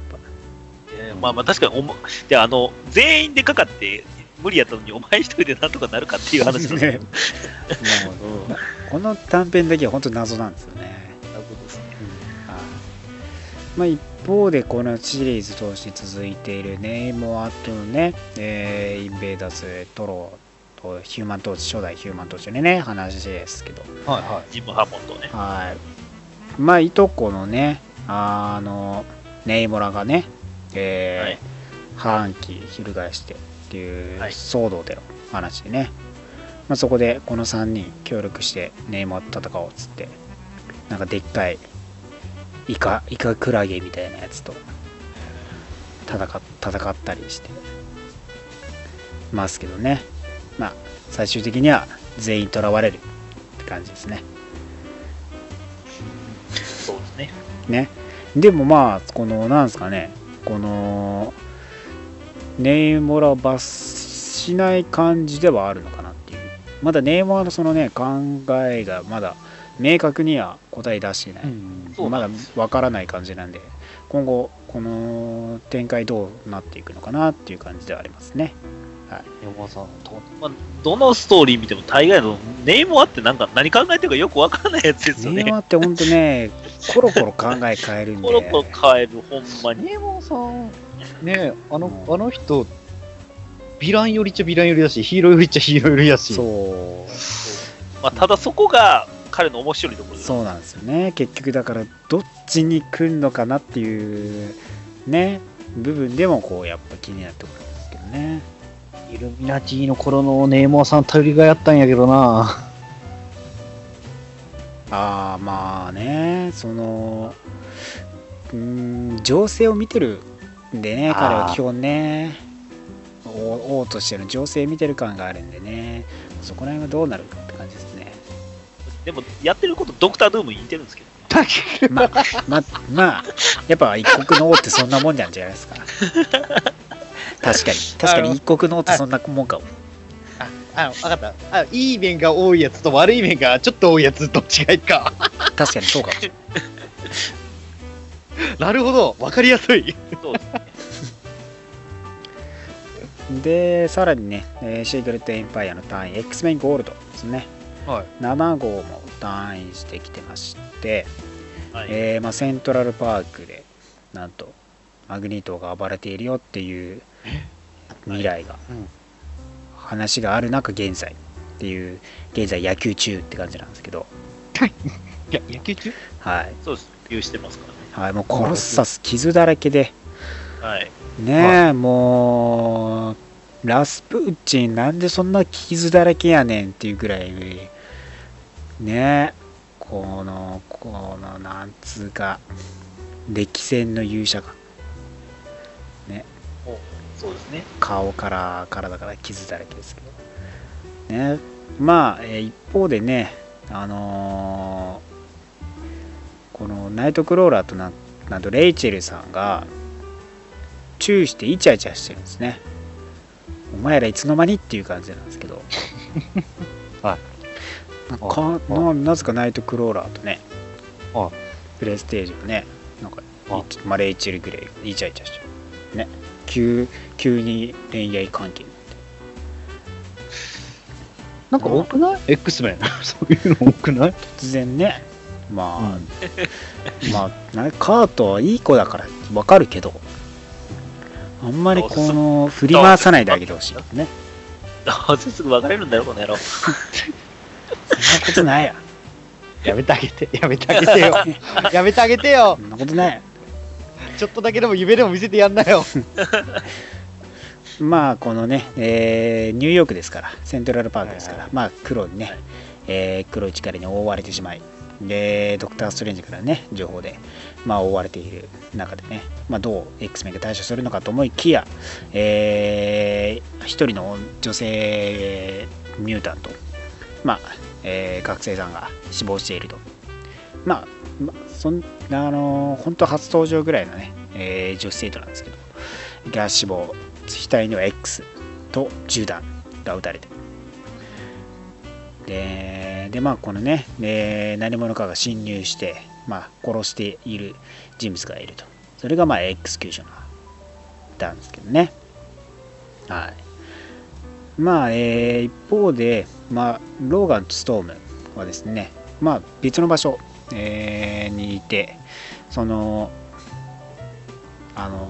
まあまあ確かにおも、で、あの、全員でかかって無理やったのに、お前一人でなんとかなるかっていうぱ。話ですね この短編だけは本当謎なんですよね。なるほどですね。はいまあ、一方でこのシリーズ通して続いているネイモアとね、えーインベーダーズトロとヒューマントーチ初代ヒューマントーチのね話ですけどはいはジム・ハモンドね。はいまあいとこのねあのネイモラがね、えーはい。反旗翻してっていうはい。騒動での話でね、まあ、そこでこの3人協力してネイモアと戦おうっつってなんかでっかいイカイカクラゲみたいなやつと戦っ戦ったりしてますけどね。まあ最終的には全員囚われるって感じですね。そうですね。ね。でもまあこのなんですかねこのネイモラ罰しない感じではあるのかなっていう。まだネイモラのそのね考えがまだ明確には答え出してない、うん。まだなんです。わからない感じなんで今後この展開どうなっていくのかなっていう感じではありますね山さんとまあ、どのストーリー見ても大概のネームはってなんか何考えてるかよくわからないやつですよネイモラね。ってほんとね コロコロ考え変えるんで。コロコロ変える、ほんまに。ネーモンさんねあのあの人ヴィラン寄りっちゃヴィラン寄りだしヒーロー寄りっちゃヒーロー寄りだし。そう。まあ、ただそこが彼の面白いところ。そうなんですよね。結局だからどっちに来るのかなっていうね部分でもこうやっぱ気になってくるんですけどねイルミナティの頃のネーモンさん頼りがいあったんやけどな。ああまあねそのうーん情勢を見てるんでね彼は基本ね。王王としての情勢見てる感があるんでね。そこら辺はどうなるかって感じですね。でも、やってること、ドクター・ドゥームに似てるんですけど。まあまあまあやっぱ一国の王ってそんなもんなんじゃないですか 確かに。確かに。一国の王ってそんなもんかも。あ分かった。あいい面が多いやつと悪い面がちょっと多いやつと違いか。確かにそうかも。なるほど。分かりやすい。そうですね。で、さらにね、えーシークレットエンパイアの単位、X メンゴールドですね。はい。7号も単位してきてまして、はい。えーまあ、セントラルパークで、なんと、マグニートが暴れているよっていう未来が、うん話がある中、現在っていう、現在野球中って感じなんですけど、いや野球中？はい。そうです。普及してますかはい、もうコロッサス傷だらけで、らね。はい。ねえ、もう、ラスプーチンなんでそんな傷だらけやねんっていうぐらい、ねえ、この、この、なんつうか、歴戦の勇者が、そうですね。顔から体から傷だらけですけど。ね、まあ、えー一方でね、あのーこのナイトクローラーとななんとレイチェルさんが、チューしてイチャイチャしてるんですね。お前らいつの間にっていう感じなんですけど。はいかななぜかナイトクローラーとね、はいプレステージをね、なんか、はいまあ、レイチェルグレイがイチャイチャしてる。ね。急急に恋愛関係。になんか多くない ?X メンそういうの多くない？突然ね。まあ、まあなカートはいい子だからわかるけど。あんまりこの振り回さないであげてほしいね。どうせすぐ別れるんだよ、この野郎。そんなことないや やめてあげて、やめてあげてよ。やめてあげてよ。そ。んなことない。ちょっとだけでも夢でも見せてやんなよ。まあこのね、えーニューヨークですからセントラルパークですから、はいまあ黒にね、はい。えー黒い力に覆われてしまいでドクター・ストレンジからね情報で、まあ、覆われている中でね、まあ、どう X メンが対処するのかと思いきや、えー一人の女性ミュータントまあえー学生さんが死亡していると。まあ、まそんあのー本当初登場ぐらいのね、えー女子生徒なんですけどが死亡額には X と銃弾が撃たれて。ででまあこのねで何者かが侵入して、まあ、殺している人物がいると。それがまあエクスキューショナーなんですけどね。はい。まあ、えー一方で、まあ、ローガンとストームはですね、まあ、別の場所、えーにいてそのあの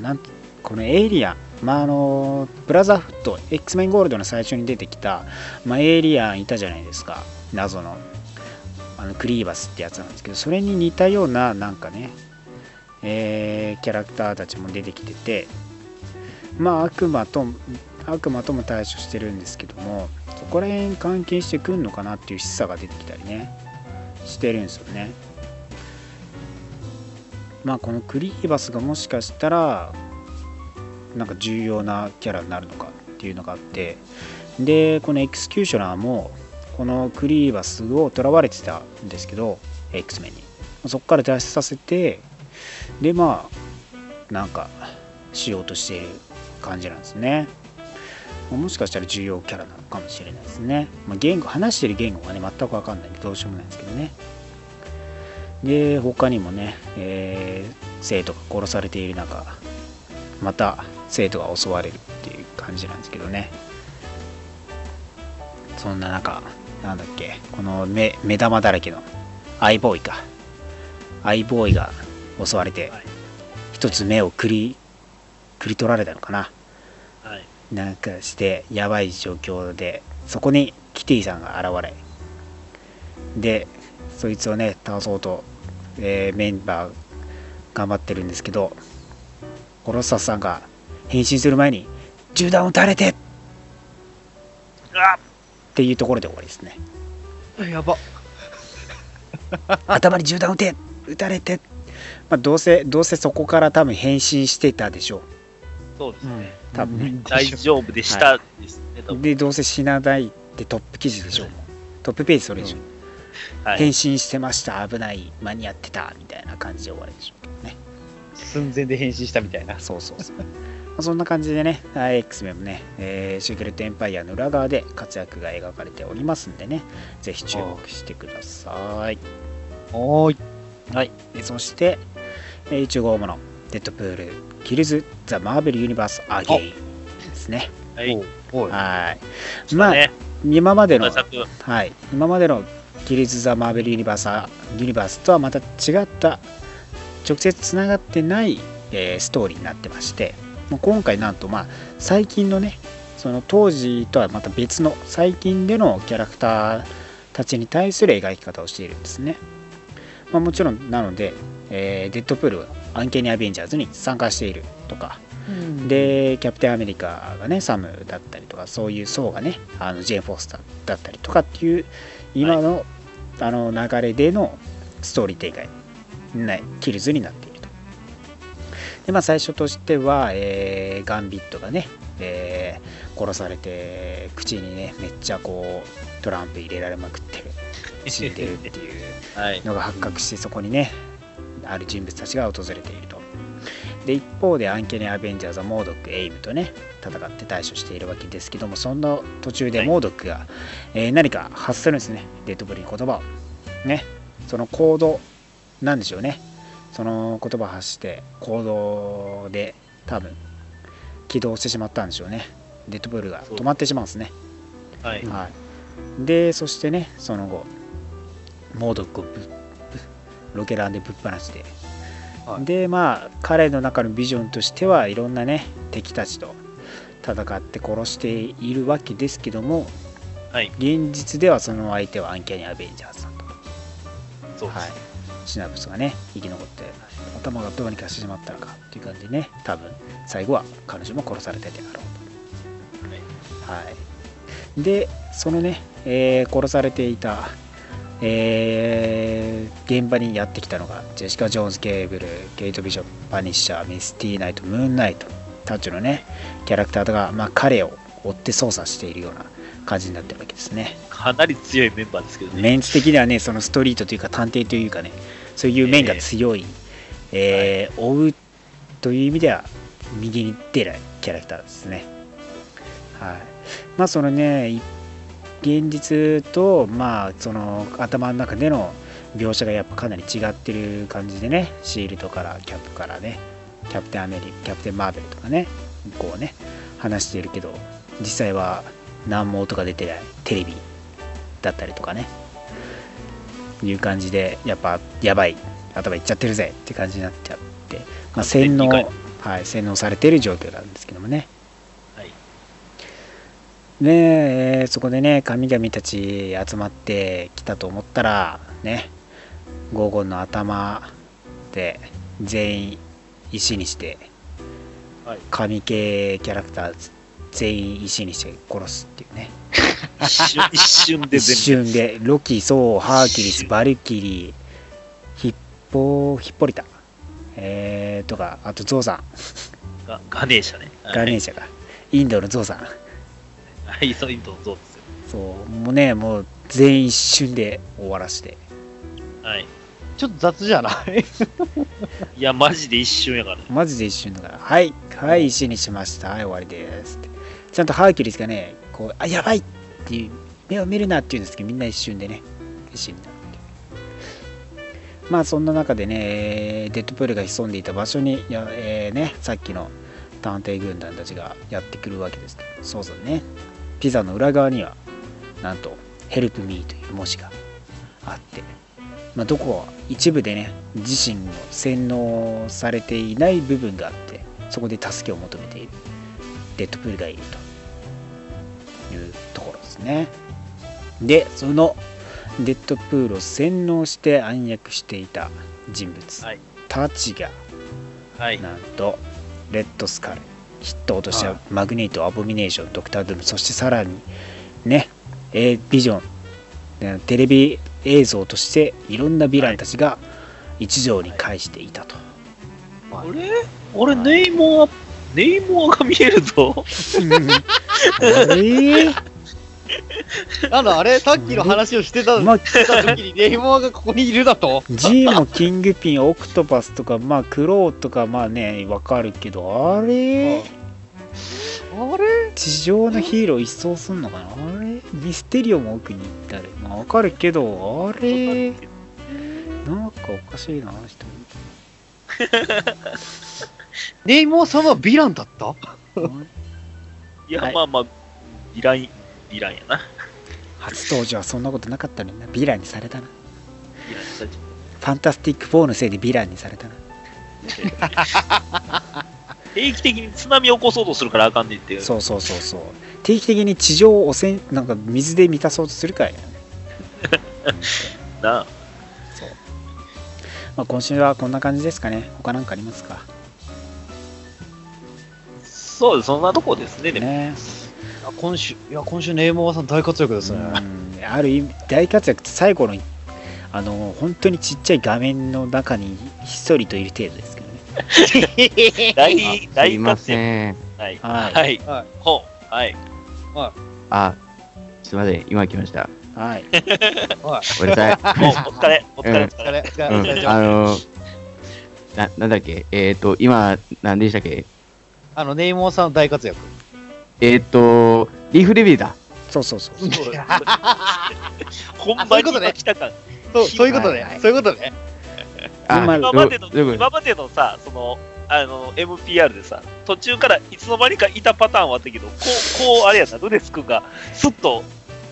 なんこのエイリアン、まあ、あのブラザーフット X メンゴールドの最初に出てきた、まあ、エイリアンいたじゃないですか。謎の。あのクリーバスってやつなんですけどそれに似たようななんかね、えーキャラクターたちも出てきててまあ悪魔と悪魔とも対処してるんですけどもそこら辺関係してくんのかなっていう示唆が出てきたりねしてるんですよね。まあこのクリーバスがもしかしたらなんか重要なキャラになるのかっていうのがあってでこのエクスキューショナーもこのクリーバスを囚われてたんですけど X メンに。そこから脱出させてでまあなんかしようとしている感じなんですね。もしかしたら重要キャラなのかもしれないですね、まあ、言語話してる言語がね全く分かんないんでどうしようもないんですけどね。で他にもね、えー生徒が殺されている中また生徒が襲われるっていう感じなんですけどね。そんな中なんだっけこの目目玉だらけのアイボーイか。アイボーイが襲われてはい一つ目をくりくり取られたのかな。はい。なんかしてやばい状況でそこにキティさんが現れでそいつをね倒そうと、えーメンバー頑張ってるんですけどコロッサスさんが変身する前に銃弾を撃たれてっうわていうところで終わりですね。やば。頭に銃弾撃て撃たれて、まあ、どうせどうせそこから多分変身してたでしょそうですね。多分ね。うん大丈夫でしたですね、多分。うでどうせ死なないってトップ記事でしょトップページそれでしょ、はい。変身してました危ない間に合ってたみたいな感じで終わりでしょうけどね。寸前で変身したみたいな。そうそうそうまあそんな感じでね X メンもね、えーシークレットエンパイアの裏側で活躍が描かれておりますんでねぜひ注目してください。おーい。はい。でそして、えー、一応大物デッドプールキルズ・ザ・マーベル・ユニバース・アゲインですね。はい。はい。まあ、ね、今までのはい、今までのキルズ・ザ・マーベル・ユニバースユニバースとはまた違った直接つながってない、えーストーリーになってましてもう今回なんとまあ最近のねその当時とはまた別の最近でのキャラクターたちに対する描き方をしているんですね、まあ、もちろんなので、えーデッドプールはアンケニー・アベンジャーズに参加しているとかでキャプテンアメリカがねサムだったりとかそういう層がねあのジェーン・フォースターだったりとかっていう今の,、あの流れでのストーリー展開なキルズになっている。とでまあ最初としては、えーガンビットがね、えー殺されて口にねめっちゃこうトランプ入れられまくってる。死んでるっていう はい。のが発覚してそこにねある人物たちが訪れていると。で一方でアンケニー・アベンジャーズはモードックエイムとね戦って対処しているわけですけどもそんな途中ではい。モードックが、えー何か発するんですね。デッドブルに言葉を。ね。その行動なんでしょうねその言葉を発して行動で多分起動してしまったんでしょうね。デッドブルが止まってしまうんですね。はい。はい、でそしてねその後モードックをロケランでぶっ放して、はい。でまあ彼の中のビジョンとしてはいろんなね敵たちと戦って殺しているわけですけどもはい。現実ではその相手はアンキャニー・アベンジャーズさんと、そうです。はい、シナプスがね生き残って頭がどうにかしてしまったのかっていう感じでね多分最後は彼女も殺されてであろうとはい、でそのね、えー殺されていた、えー現場にやってきたのがジェシカ・ジョーンズ・ケーブルケイト・ビショップパニッシャーミスティー・ナイトムーンナイトたちのねキャラクターが、まあ、彼を追って操作しているような感じになってるわけですね。かなり強いメンバーですけどね。メンツ的にはね、そのストリートというか探偵というかね、そういう面が強い、えー追うという意味では右に出ないキャラクターですね。はい。まあそのね、い現実と、まあその頭の中での描写がやっぱかなり違ってる感じでね、シールドからキャップからね、キャプテンアメリカ、キャプテンマーベルとかね、こうね、話してるけど、実際は何も音が出てないテレビだったりとかね、いう感じで、やっぱやばい、頭いっちゃってるぜって感じになっちゃって、まあ、洗脳、はい、洗脳されている状況なんですけどもね。はい。ねえーそこでね、神々たち集まってきたと思ったら、ね、ゴーゴンの頭で全員石にして、はい神系キャラクター全員石にして殺すっていうね。一瞬、一瞬で一全部。瞬で。ロキソウハーキュリスバルキリーヒッポヒッポリタ。えー、とかあとゾウさん。ガガネーシャね。ガネーシャが、インドのゾウさん。はい、そうインドのそうですよ。そうもうねもう全員一瞬で終わらして。はい。ちょっと雑じゃない？いや、マジで一瞬やからね。マジで一瞬だから。はい。はい石にしました。はい終わりですってちゃんとハーキュリスがねこうあやばい！っていう目を見るなって言うんですけどみんな一瞬でね石になるって。いうまあそんな中でねデッドプールが潜んでいた場所にや、えーねさっきの探偵軍団たちがやってくるわけです。けどそうそうね。ピザの裏側にはなんと「ヘルプミーという文字があって。まあ、どこは一部でね自身の洗脳されていない部分があってそこで助けを求めている。デッドプールがいると。いうところですね。でそのデッドプールを洗脳して暗躍していた人物はい。たちがはい。なんとレッドスカルヒットを落としたはい。マグネートアボミネーションドクター・ドゥームそしてさらにね A ビジョンねテレビ映像としていろんなヴィランたちが一堂に会していたと、あれ？俺、ネイモア、ネイモアが見えるぞ。あれなんだ、あれさっきの話をしてた、まあしてた時にネイモアがここにいるだと？G もキングピンオクトパスとかまあクローとかまあねわかるけどあれ？あれ？地上のヒーロー一掃すんのかな？あれ？ミステリオも奥に行ったり。まあわかるけどあれ？なんかおかしいな人 ネイモアさんはヴィランだった？いや、はい。まあまあ、ヴィラン、ヴィランやな。初登場はそんなことなかったのにな。ヴィランにされたな。ヴィランされちゃファンタスティック4のせいでヴィランにされたな。う 定期的に津波起こそうとするからあかんねんっていう。そうそうそうそう。定期的に地上を汚染なんか水で満たそうとするからやね。なあ。そう、まあ、今週はこんな感じですかね。他なんかありますか？そうです、そんなとこですね、でも。ねあ今週、いや、今週ネイモアさん大活躍ですね。うんある意味大活躍って最後のあの本当にちっちゃい画面の中にひっそりといる程度ですけどね 大、すい大ま活躍。せん。はい。はいはい。はいほう。はい。あ、すいません。今来ました。はいごめんなさい。お疲れ、お疲れ、お疲れ。お疲れ、お疲れ、うんお疲れあのな、なんだっけ？えっ、と、今、何でしたっけ？あの、ネイモアさん大活躍。えっ、と、リーフレビューだ。そうそうそうそう本番に今来たかそう、そういうことね。そういうことね。あ今今までの、どどういうこ今までのさ、その、あの、MPR でさ、途中からいつの間にかいたパターンはあったけど、こう、こう、あれやな、ルネス君が、スッと、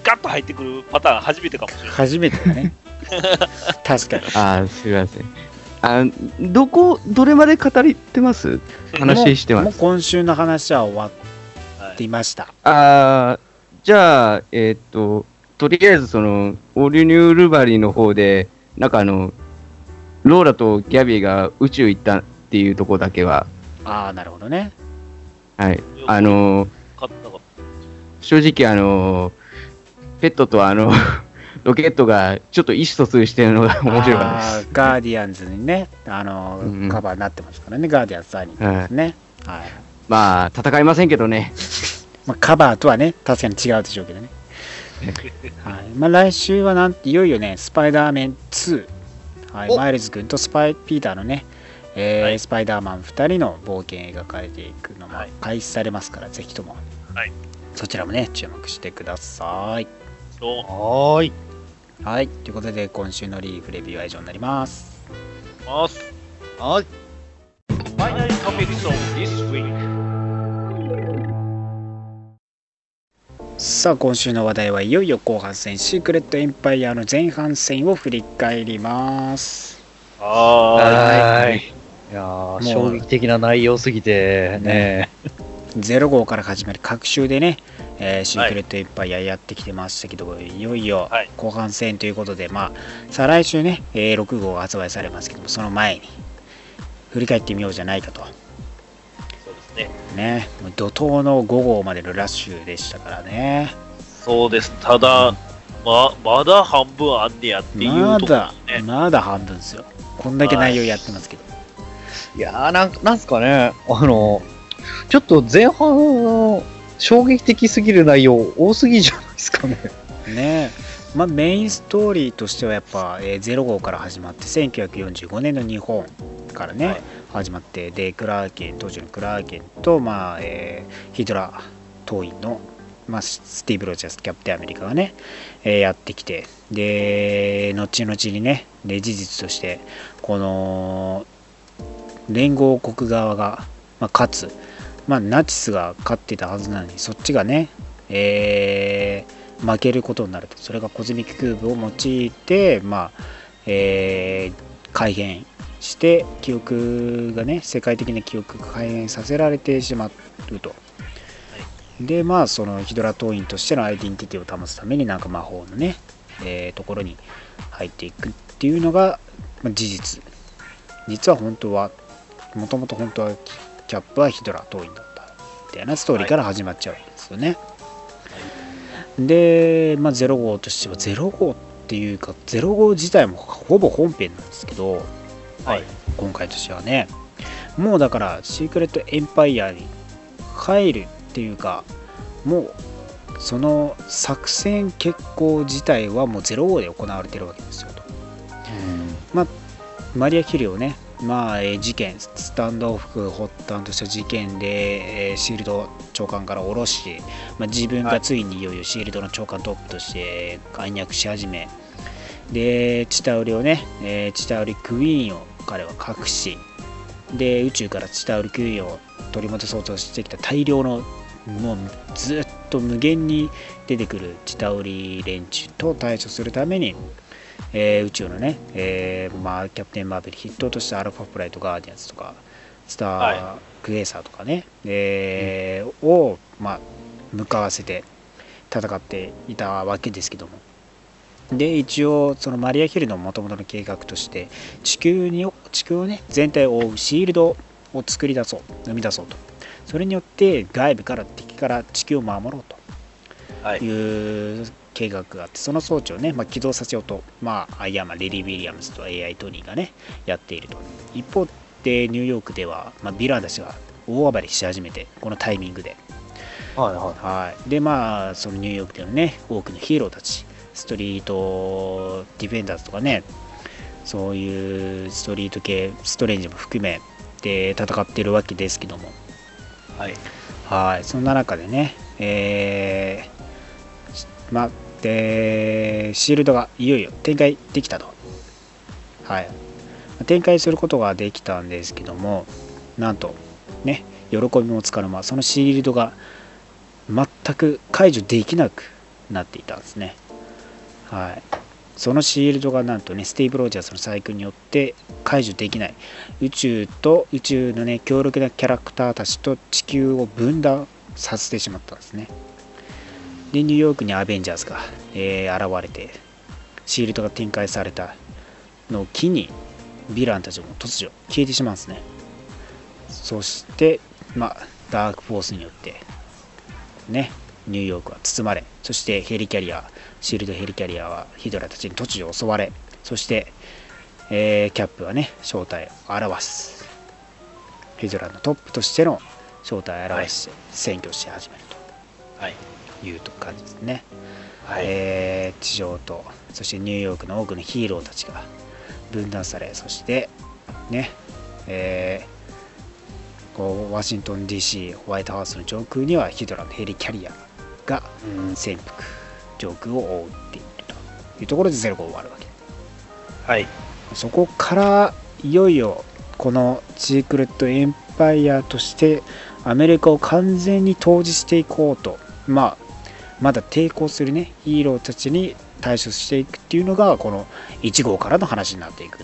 ガッと入ってくるパターン初めてかもしれない。初めてだね 確かにとあ、すいません。あどこ、どれまで語りてます？話してます。もう今週の話は終わはいっていました。あーじゃあ、えっ、と、とりあえずその、オリュニュールバリの方で、なんかあの、ローラとギャビーが宇宙行ったっていうとこだけは、ああなるほどね。はい。あ、の、正直あの、ペットとあの、ロケットがちょっと意思疎通してるのが面白かったです。ガーディアンズにねあの、うんうん。カバーになってますからねガーディアンズ3人ですね、はい。まあ、戦いませんけどね。まあ、カバーとはね確かに違うでしょうけどね。はい。まあ、来週はなんいよいよね、スパイダーメン2、はい、お。マイルズ君とスパイピーターのね、えーはい。スパイダーマン2人の冒険描かれていくのもはい。開始されますから、ぜひとも、はい。そちらもね、注目してください。はーい。はい、ということで、今週のリーフレビューは以上になります。ます。はい。Final topics of this week. さあ今週の話題はいよいよ後半戦シークレットエンパイアの前半戦を振り返りますははい。いや衝撃的な内容すぎて、ね。0号から始まり各週でね、えーシークレットエンパイアやってきてましたけど、い、よいよはい。後半戦ということで、まあ再来週ね、えー6号が発売されますけどもその前に振り返ってみようじゃないかと。そうですね。ね。もう怒涛の5号までのラッシュでしたからね。そうです。ただ、ま、まだ半分あんねやっていうところまだですね。まだ半分ですよ。こんだけ内容やってますけど、いやーなん、なんすかね、あの、ちょっと前半、衝撃的すぎる内容多すぎじゃないですかね。ね。まあ、メインストーリーとしてはやっぱ、えー、0号から始まって1945年の日本からね、はい。始まってでクラーケン当時のクラーケンと、まあえーヒドラ党員の、まあ、スティーブ・ロジャースキャプテンアメリカがね、えーやってきてで後々にねで事実としてこの連合国側が、まあ、勝つ、まあ、ナチスが勝ってたはずなのにそっちがね、えー負けることになるとそれがコズミックキューブを用いて、まあえー改変して記憶がね世界的な記憶が改変させられてしまうと。でまあそのヒドラ党員としてのアイデンティティを保つためになんか魔法のね、えーところに入っていくっていうのが、ま、事実実は本当はもともと本当はキャップはヒドラ党員だったみたいなストーリーから始まっちゃうんですよね、で、まあ、0号としては0号っていうか0号自体もほぼ本編なんですけど、はい。今回としてはね。もうだからシークレットエンパイアに入るっていうかもうその作戦決行自体はもう0号で行われてるわけですよと。マリア・キリをね、まあ、えー事件、スタンドオフ発端とした事件で、えーシールド長官から下ろし、まあ、自分がついにいよいよシールドの長官トップとして暗躍し始め、で、チタウリをね、えーチタウリクイーンを彼は隠し、で、宇宙からチタウリクイーンを取り戻そうとしてきた大量の、もうずっと無限に出てくるチタウリ連中と対処するために、えー宇宙のね、えーまあ、キャプテン・マーベル筆頭としたアルファプライト・ガーディアンズとかスター・はクエーサーとかね、えーを、まあ、向かわせて戦っていたわけですけども。で一応そのマリア・ヒルのもともとの計画として地球に地球をね全体を覆うシールドを作り出そう生み出そうと。それによって外部から敵から地球を守ろうと。はい。いう計画があってその装置をね、まあ、起動させようと、まあ、アイアンマンレディ・ウィリアムズと AI トニーがねやっていると。一方でニューヨークでは、まあ、ヴィランたちが大暴れし始めてこのタイミングで。はいははい。でまあそのニューヨークでのね多くのヒーローたちストリートディフェンダーズとかねそういうストリート系ストレンジも含めで戦ってるわけですけども。はい。はい、そんな中でね、えーしまあ、で、シールドがいよいよ展開できたと。はい。展開することができたんですけども、なんと、ね、喜びもつかの間、そのシールドが全く解除できなくなっていたんですね。はい。そのシールドがなんとね、スティーブ・ロージャースの細工によって解除できない。宇宙と宇宙のね強力なキャラクターたちと地球を分断させてしまったんですねでニューヨークにアベンジャーズが、えー現れてシールドが展開されたのを機にヴィランたちも突如消えてしまうんですね。そしてまあダークフォースによってねニューヨークは包まれそしてヘリキャリアシールドヘリキャリアはヒドラたちに突如襲われそしてえーキャップはね正体を表す。ヒドラのトップとしての正体を表して占拠し始めるはい。という感じですねはい。えー地上とそしてニューヨークの多くのヒーローたちが分断されそしてねえーこうワシントン DC ホワイトハウスの上空にはヒドラのヘリキャリアが潜伏上空を覆っているというところでゼロが終わるわけはい。そこからいよいよこのシークレットエンパイアとしてアメリカを完全に統治していこうとまあまだ抵抗するねヒーローたちに対処していくっていうのがこの1号からの話になっていく、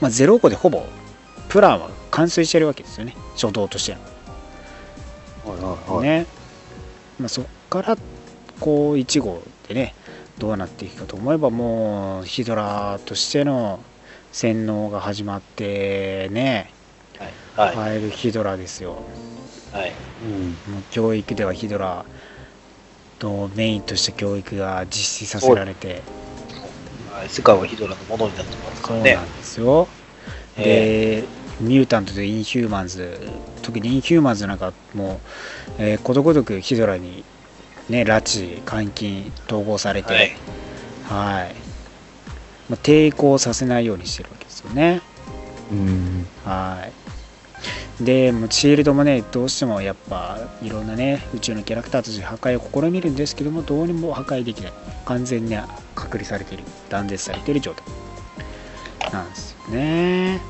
まあ、0号でほぼプランは完成してるわけですよね初動としてのはいはいはい。ね、まあ、そこからこう1号でねどうなっていくかと思えばもうヒドラーとしての洗脳が始まってねはい。ファイルヒドラーですよはい。うん。もう教育ではヒドラーのメインとした教育が実施させられてはい世界はヒドラのものになってますからねそうな。んですよ、でミュータントとインヒューマンズ特にインヒューマンズなんかもう、えーことごとくヒドラにね拉致監禁統合されてはい。はい、まあ、抵抗させないようにしてるわけですよねうん。はいでもうシールドもねどうしてもやっぱいろんなね宇宙のキャラクターたち破壊を試みるんですけどもどうにも破壊できない。完全に隔離されている断絶されている状態。なんですよね。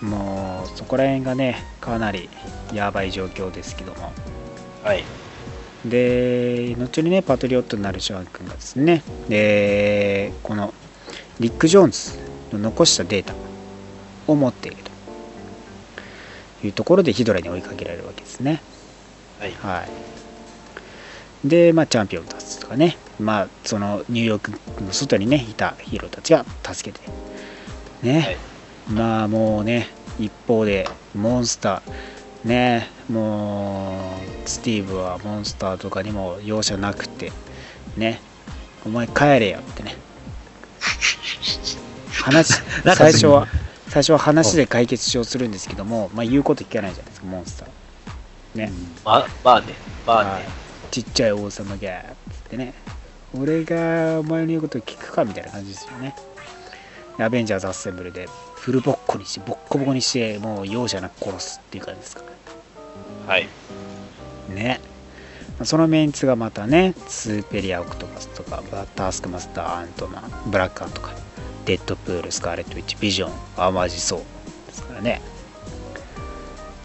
もうそこら辺がねかなりやばい状況ですけども。はい。で後にねパトリオットになるショーン君がですねでこのリック・ジョーンズの残したデータを持っているというところでヒドラに追いかけられるわけですね。はい。はい。でまあチャンピオンたちとかね。まあそのニューヨークの外にねいたヒーローたちが助けて。ね、はい。まあもうね一方でモンスター。ね。もうスティーブはモンスターとかにも容赦なくて。ね。お前帰れよってね。話最初は最初は話で解決しようとするんですけども、まあ、言うこと聞かないじゃないですかモンスターね、まあ、まあね。まあはい。ね。ちっちゃい王様がつってね。俺がお前の言うこと聞くかみたいな感じですよね。アベンジャーズアッセンブルでフルボッコにしてボッコボコにしてもう容赦なく殺すっていう感じですか。はい。ね。そのメンツがまたねスーペリア・オクトパスとかバタースクマスター・アントマンブラックアンとかデッドプールスカーレット・ウィッチビジョンアマージ・ソーですからね。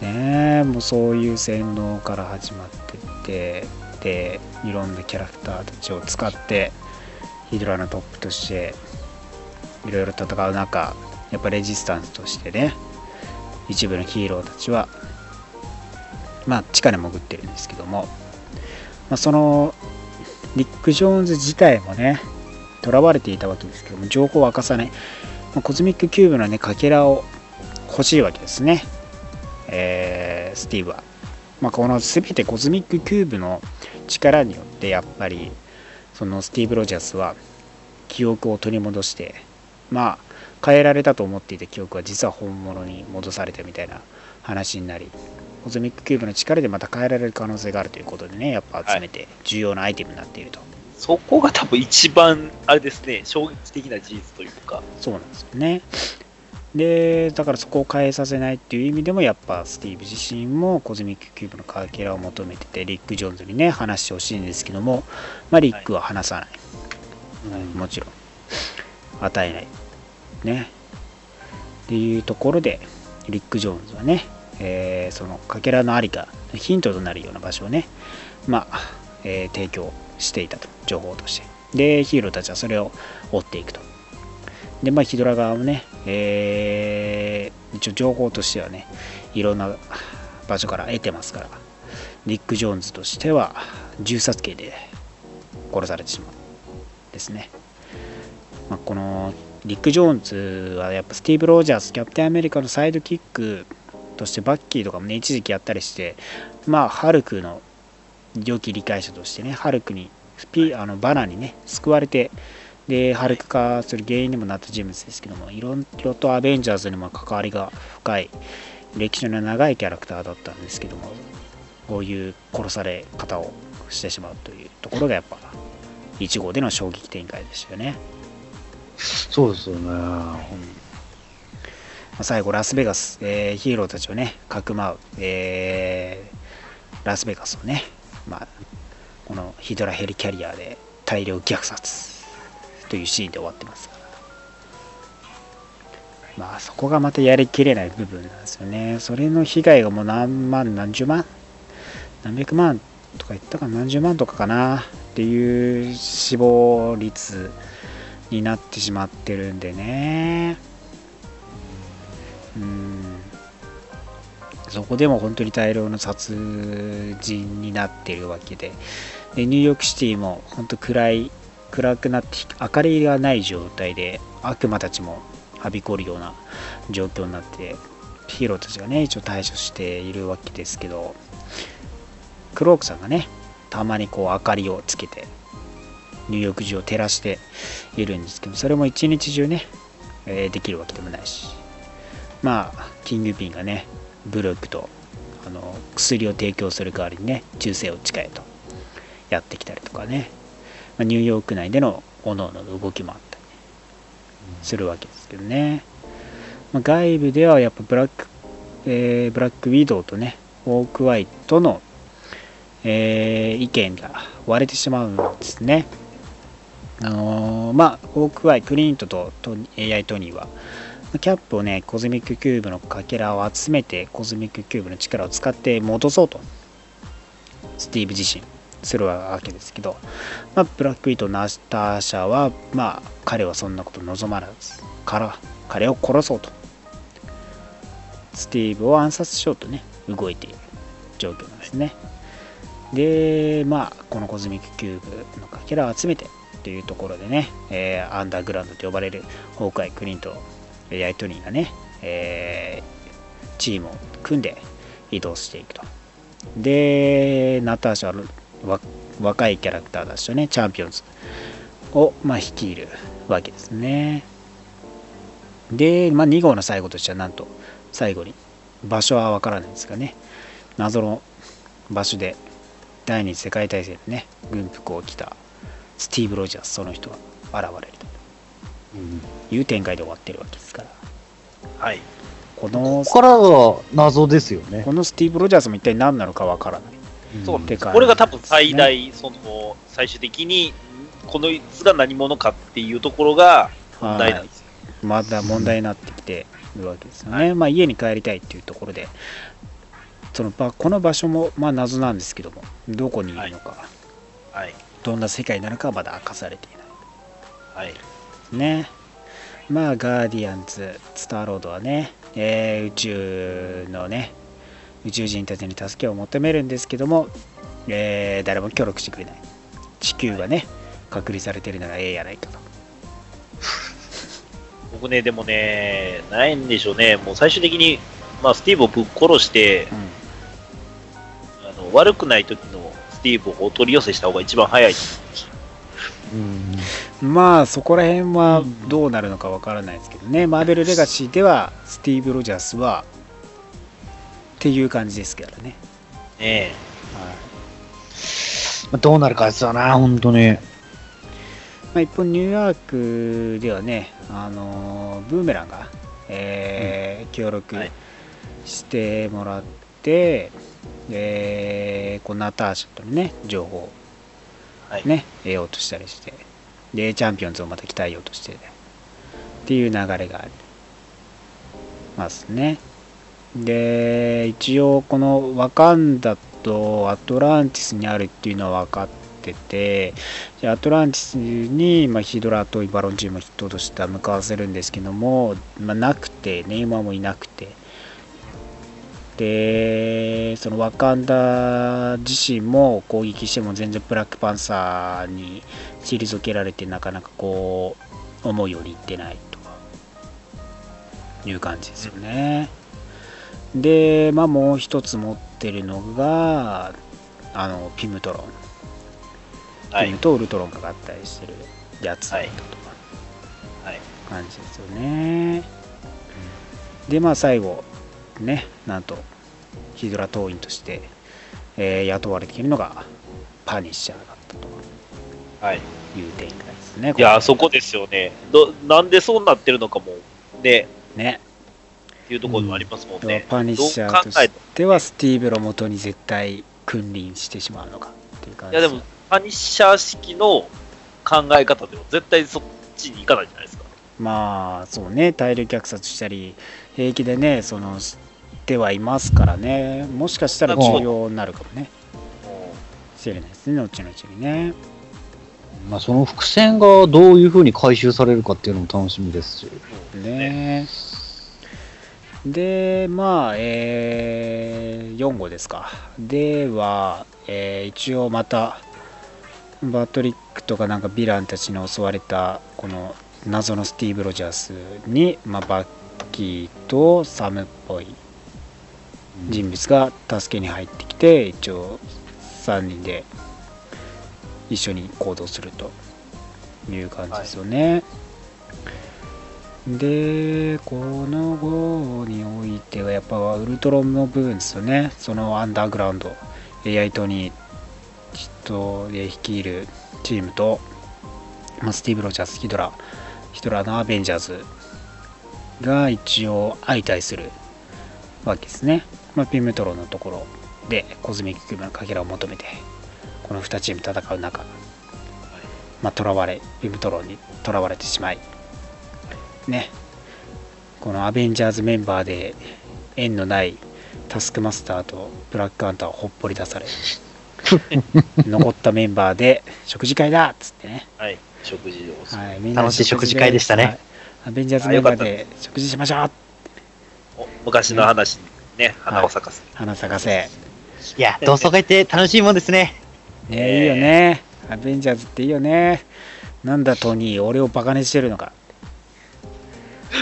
ねえもうそういう洗脳から始まってってでいろんなキャラクターたちを使ってヒドラのトップとしていろいろ戦う中やっぱレジスタンスとしてね一部のヒーローたちはまあ地下に潜ってるんですけども、まあ、そのリック・ジョーンズ自体もね囚われていたわけですけども情報を明かさない、まあコズミック・キューブのねかけらを欲しいわけですね。えースティーブは、まあ、この全てコズミック・キューブの力によってやっぱりそのスティーブ・ロジャースは記憶を取り戻してまあ変えられたと思っていた記憶は実は本物に戻されたみたいな話になりコズミックキューブの力でまた変えられる可能性があるということでねやっぱ集めて重要なアイテムになっていると、そこが多分一番、あれですね、衝撃的な事実というか。そうなんですよね。でだからそこを変えさせないっていう意味でもやっぱスティーブ自身もコズミックキューブのかけらを求めててリック・ジョーンズにね話してほしいんですけども、まあ、リックは話さない、もちろん。与えない。ね。っていうところでリック・ジョーンズはね、えーそのかけらのありかヒントとなるような場所をねまあ、えー提供していたと情報として。でヒーローたちはそれを追っていくと。でまあヒドラ側もね、えー一応情報としてはねいろんな場所から得てますから。リック・ジョーンズとしては銃殺刑で殺されてしまうですね、まあ、このリック・ジョーンズはやっぱスティーブ・ロージャースキャプテンアメリカのサイドキックとしてバッキーとかもね一時期やったりしてまあハルクの良き理解者としてねハルクにスピあのバナにね救われてでハルク化する原因にもなった人物ですけどもいろいろとアベンジャーズにも関わりが深い歴史の長いキャラクターだったんですけどもこういう殺され方をしてしまうというところがやっぱ1号での衝撃展開でしたよね。そうですよね。まあ最後ラスベガス、えーヒーローたちをねかくまう、えーラスベガスをね、まあ、このヒドラヘリキャリアで大量虐殺というシーンで終わってますから。まあそこがまたやりきれない部分なんですよね。それの被害がもう何万何十万何百万とか言ったか何十万とかかなっていう死亡率になってしまってるんでね。うん。そこでも本当に大量の殺人になっているわけで。でニューヨークシティも本当暗い暗くなって明かりがない状態で悪魔たちもはびこるような状況になってヒーローたちがね一応対処しているわけですけど。クロークさんがねたまにこう明かりをつけてニューヨーク中を照らしているんですけどそれも一日中ね、えできるわけでもないし。まあキングピンがねブロックとあの薬を提供する代わりにね忠誠を誓えとやってきたりとかね、まあ、ニューヨーク内での各々の動きもあったりするわけですけどね、まあ、外部ではやっぱブラック、えーブラックウィドウとねホークアイとの、えー意見が割れてしまうんですね。あのーまあオークワイクリントとト AI トニーはキャップをね、コズミックキューブのかけらを集めて、コズミックキューブの力を使って戻そうと、スティーブ自身、するわけですけど、まあ、ブラックウィドウ・ナターシャは、まあ、彼はそんなこと望まらず、から彼を殺そうと、スティーブを暗殺しようとね、動いている状況なんですね。で、まあ、このコズミックキューブのかけらを集めて、というところでね、えーアンダーグラウンドと呼ばれるホークアイ、クリントや AI トニーがね、えーチームを組んで移動していくと。で、ナターシャは若いキャラクターだしね、チャンピオンズを、まあ、率いるわけですね。で、まあ、2号の最後としては、なんと、最後に、場所はわからないんですがね、謎の場所で、第二次世界大戦でね、軍服を着たスティーブ・ロジャース、その人が現れるという展開で終わってるわけですから。はい。このここからが謎ですよね。このスティーブ・ロジャースも一体何なのかわからない。そうてかこれが多分最大、その、最終的に、このいつが何者かっていうところが問題なんですよ。まだ問題になってきてるわけですよね。まあ、家に帰りたいっていうところで、その場この場所もまあ謎なんですけども、どこにいるのか、はい。どんな世界なのかはまだ明かされていないはい。ね。まあ、ガーディアンズ、スターロードはね、えー宇宙のね、宇宙人たちに助けを求めるんですけども、えー誰も協力してくれない。地球がね、隔離されてるならええやないかと。僕ね、でもね、ないんでしょうね。もう最終的に、まあ、スティーブをぶっ殺して、あの悪くない時のスティーブをお取り寄せした方が一番早いうん。まあそこら辺はどうなるのかわからないですけどね、マーベル・レガシーではスティーブ・ロジャースはっていう感じですからね。ねまあどうなるかですよな、本当に。まあ、一方、ニューヨークではね、あのーブーメランが、えー協力はい。してもらって、えーこのナターシャとのね、情報をはい、得ようとしたりして、で、チャンピオンズをまた鍛えようとして、っていう流れがありますね。で、一応、このワカンダとアトランティスにあるっていうのは分かってて、アトランティスに、まあ、ヒドラとバロンチームを筆頭として向かわせるんですけども、まあ、なくて、ネイマーもいなくて、で、そのワカンダ自身も攻撃しても全然ブラックパンサーに退けられてなかなかこう思うようにいってないという感じですよね。で、まあもう一つ持ってるのが、あの、ピムトロン。はいピム。とウルトロンが合体してるやつだったとはい。感じですよね。で、まあ最後、ね、なんと、ヒドラ党員として、えー雇われているのがパニッシャーだったとはい。いう展開ですね。いや、そこですよね。ど、なんでそうなってるのかも、ね、ね。っていうところもありますもんね。パニッシャーとしてはスティーブロ元に絶対君臨してしまうのかっていう感じいや、でも、パニッシャー式の考え方でも絶対そっちに行かないじゃないですか。まあそうね大量虐殺したり平気でねそのしてはいますからね。もしかしたら重要になるかもね。しれないですね後々にね。まあ、その伏線がどういうふうに回収されるかっていうのも楽しみですし。ね。でまあえー、4号ですか。では、えー一応またバトリックとかなんかヴィランたちに襲われたこの謎のスティーブ・ロジャースに、まあ、バッキーとサムっぽい人物が助けに入ってきて一応3人で一緒に行動するという感じですよね。でこの号においてはやっぱウルトロンの部分ですよね。そのアンダーグラウンド AI トニー人で率いるチームと、まあ、スティーブ・ロジャースヒドラヒドラのアベンジャーズが一応相対するわけですね、まあ、ピムトロンのところでコズミックキューブのかけらを求めてこの2チーム戦う中まあ、囚われピムトロンに囚われてしまいね。このアベンジャーズメンバーで縁のないタスクマスターとブラックアントをほっぽり出され 残ったメンバーで食事会だっつってね、はい。食事を。はい、みんなで楽しい食事会でしたね。はい。アベンジャーズメンバーで食事しましょう。お昔の話。にね、花を咲かせ。る。花咲かせ。いや、同窓会って楽しいもんですね。ねいいよね。アベンジャーズっていいよね。なんだトニー俺をバカにしてるのか。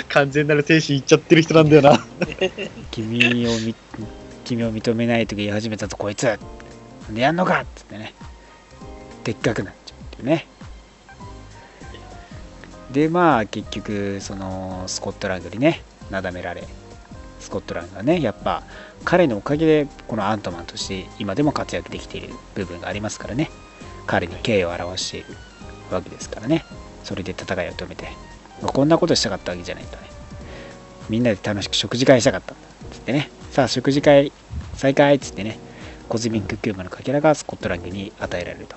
完全なる精神いっちゃってる人なんだよな。君をみ君を認めないと言い始めたとこいつ。なんでやんのか？っつってね。でっかくなっちゃうっていうね。でまあ結局そのスコットランドにねなだめられスコットランドがねやっぱ彼のおかげでこのアントマンとして今でも活躍できている部分がありますからね。彼に敬意を表しているわけですからね。それで戦いを止めて。まあこんなことしたかったわけじゃないとね。みんなで楽しく食事会したかったんだつってね。さあ食事会再開っつってね。コズミックキューブのかけらがスコットランドに与えられると。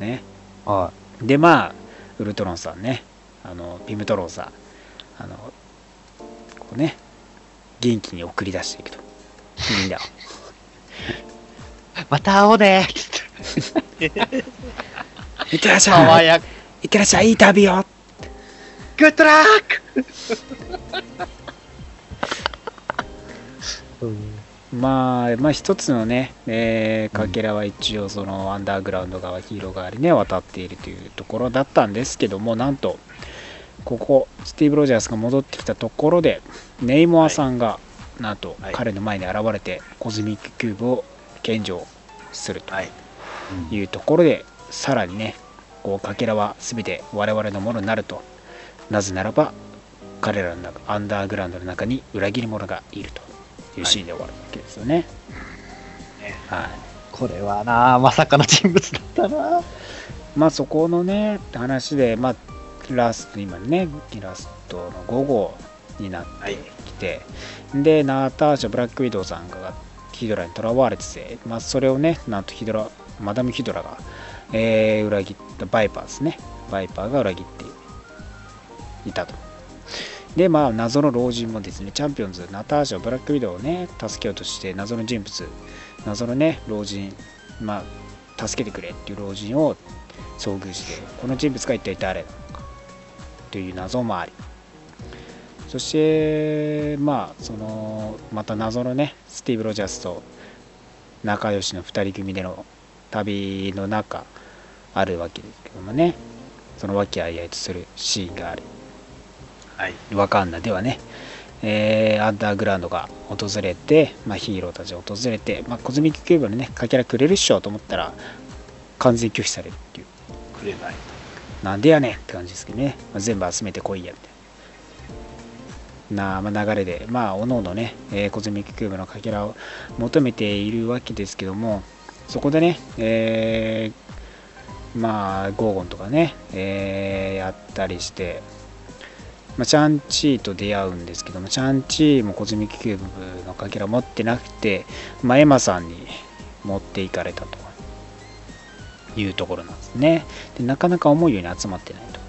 ね。はでまあウルトロンさんね。あのピムトロンさん。あのこうね元気に送り出していくと。みんなを。また会おうね。いってらっしゃい。いってらっしゃい。いい旅を。グッドラックまあ、まあ一つのね、えーかけらは一応そのアンダーグラウンド側ヒーロー側にね渡っているというところだったんですけどもなんとここスティーブ・ロジャースが戻ってきたところでネイモアさんが、なんとはい彼の前に現れてコズミックキューブを献上するとはい。いうところで、さらにねこうかけらは全て我々のものになるとなぜならば彼らの中アンダーグラウンドの中に裏切り者がいるというシーンで終わるわけですよね。はいこれはな、まさかの人物だったな。まあそこのね話で、まあ、ラスト今ねラストの5号になってはい。きて、でナターシャ・ブラックウィドウさんがヒドラに囚われてて、まあ、それをねなんとヒドラマダム・ヒドラが、えー裏切ったバイパーですね。バイパーが裏切っていたと。でまあ謎の老人もですねチャンピオンズナターシャ・ブラックウィドウをね助けようとして謎の人物謎のね老人まあ助けてくれっていう老人を遭遇してこの人物が一体誰？なのかという謎もありそしてまあそのまた謎のねスティーブ・ロジャースと仲良しの2人組での旅の中あるわけですけどもねその和気あいあいとするシーンがありはい。ワカンダではね、えーアンダーグラウンドが訪れて、まあ、ヒーローたちが訪れて、まあ、コズミックキューブのねかけらくれるっしょと思ったら完全拒否されるっていうくれない。なんでやねんって感じですけどね、まあ、全部集めてこいやみたいななまあ流れで、まあ、おのおのね、えーコズミックキューブのかけらを求めているわけですけども、そこでね、えーまあ、ゴーゴンとかね、えーやったりして、まあ、シャンチーと出会うんですけども、シャンチーもコズミックキューブのかけら持ってなくて、まあ、エマさんに持っていかれたと。いうところなんですね。でなかなか思うように集まってないと。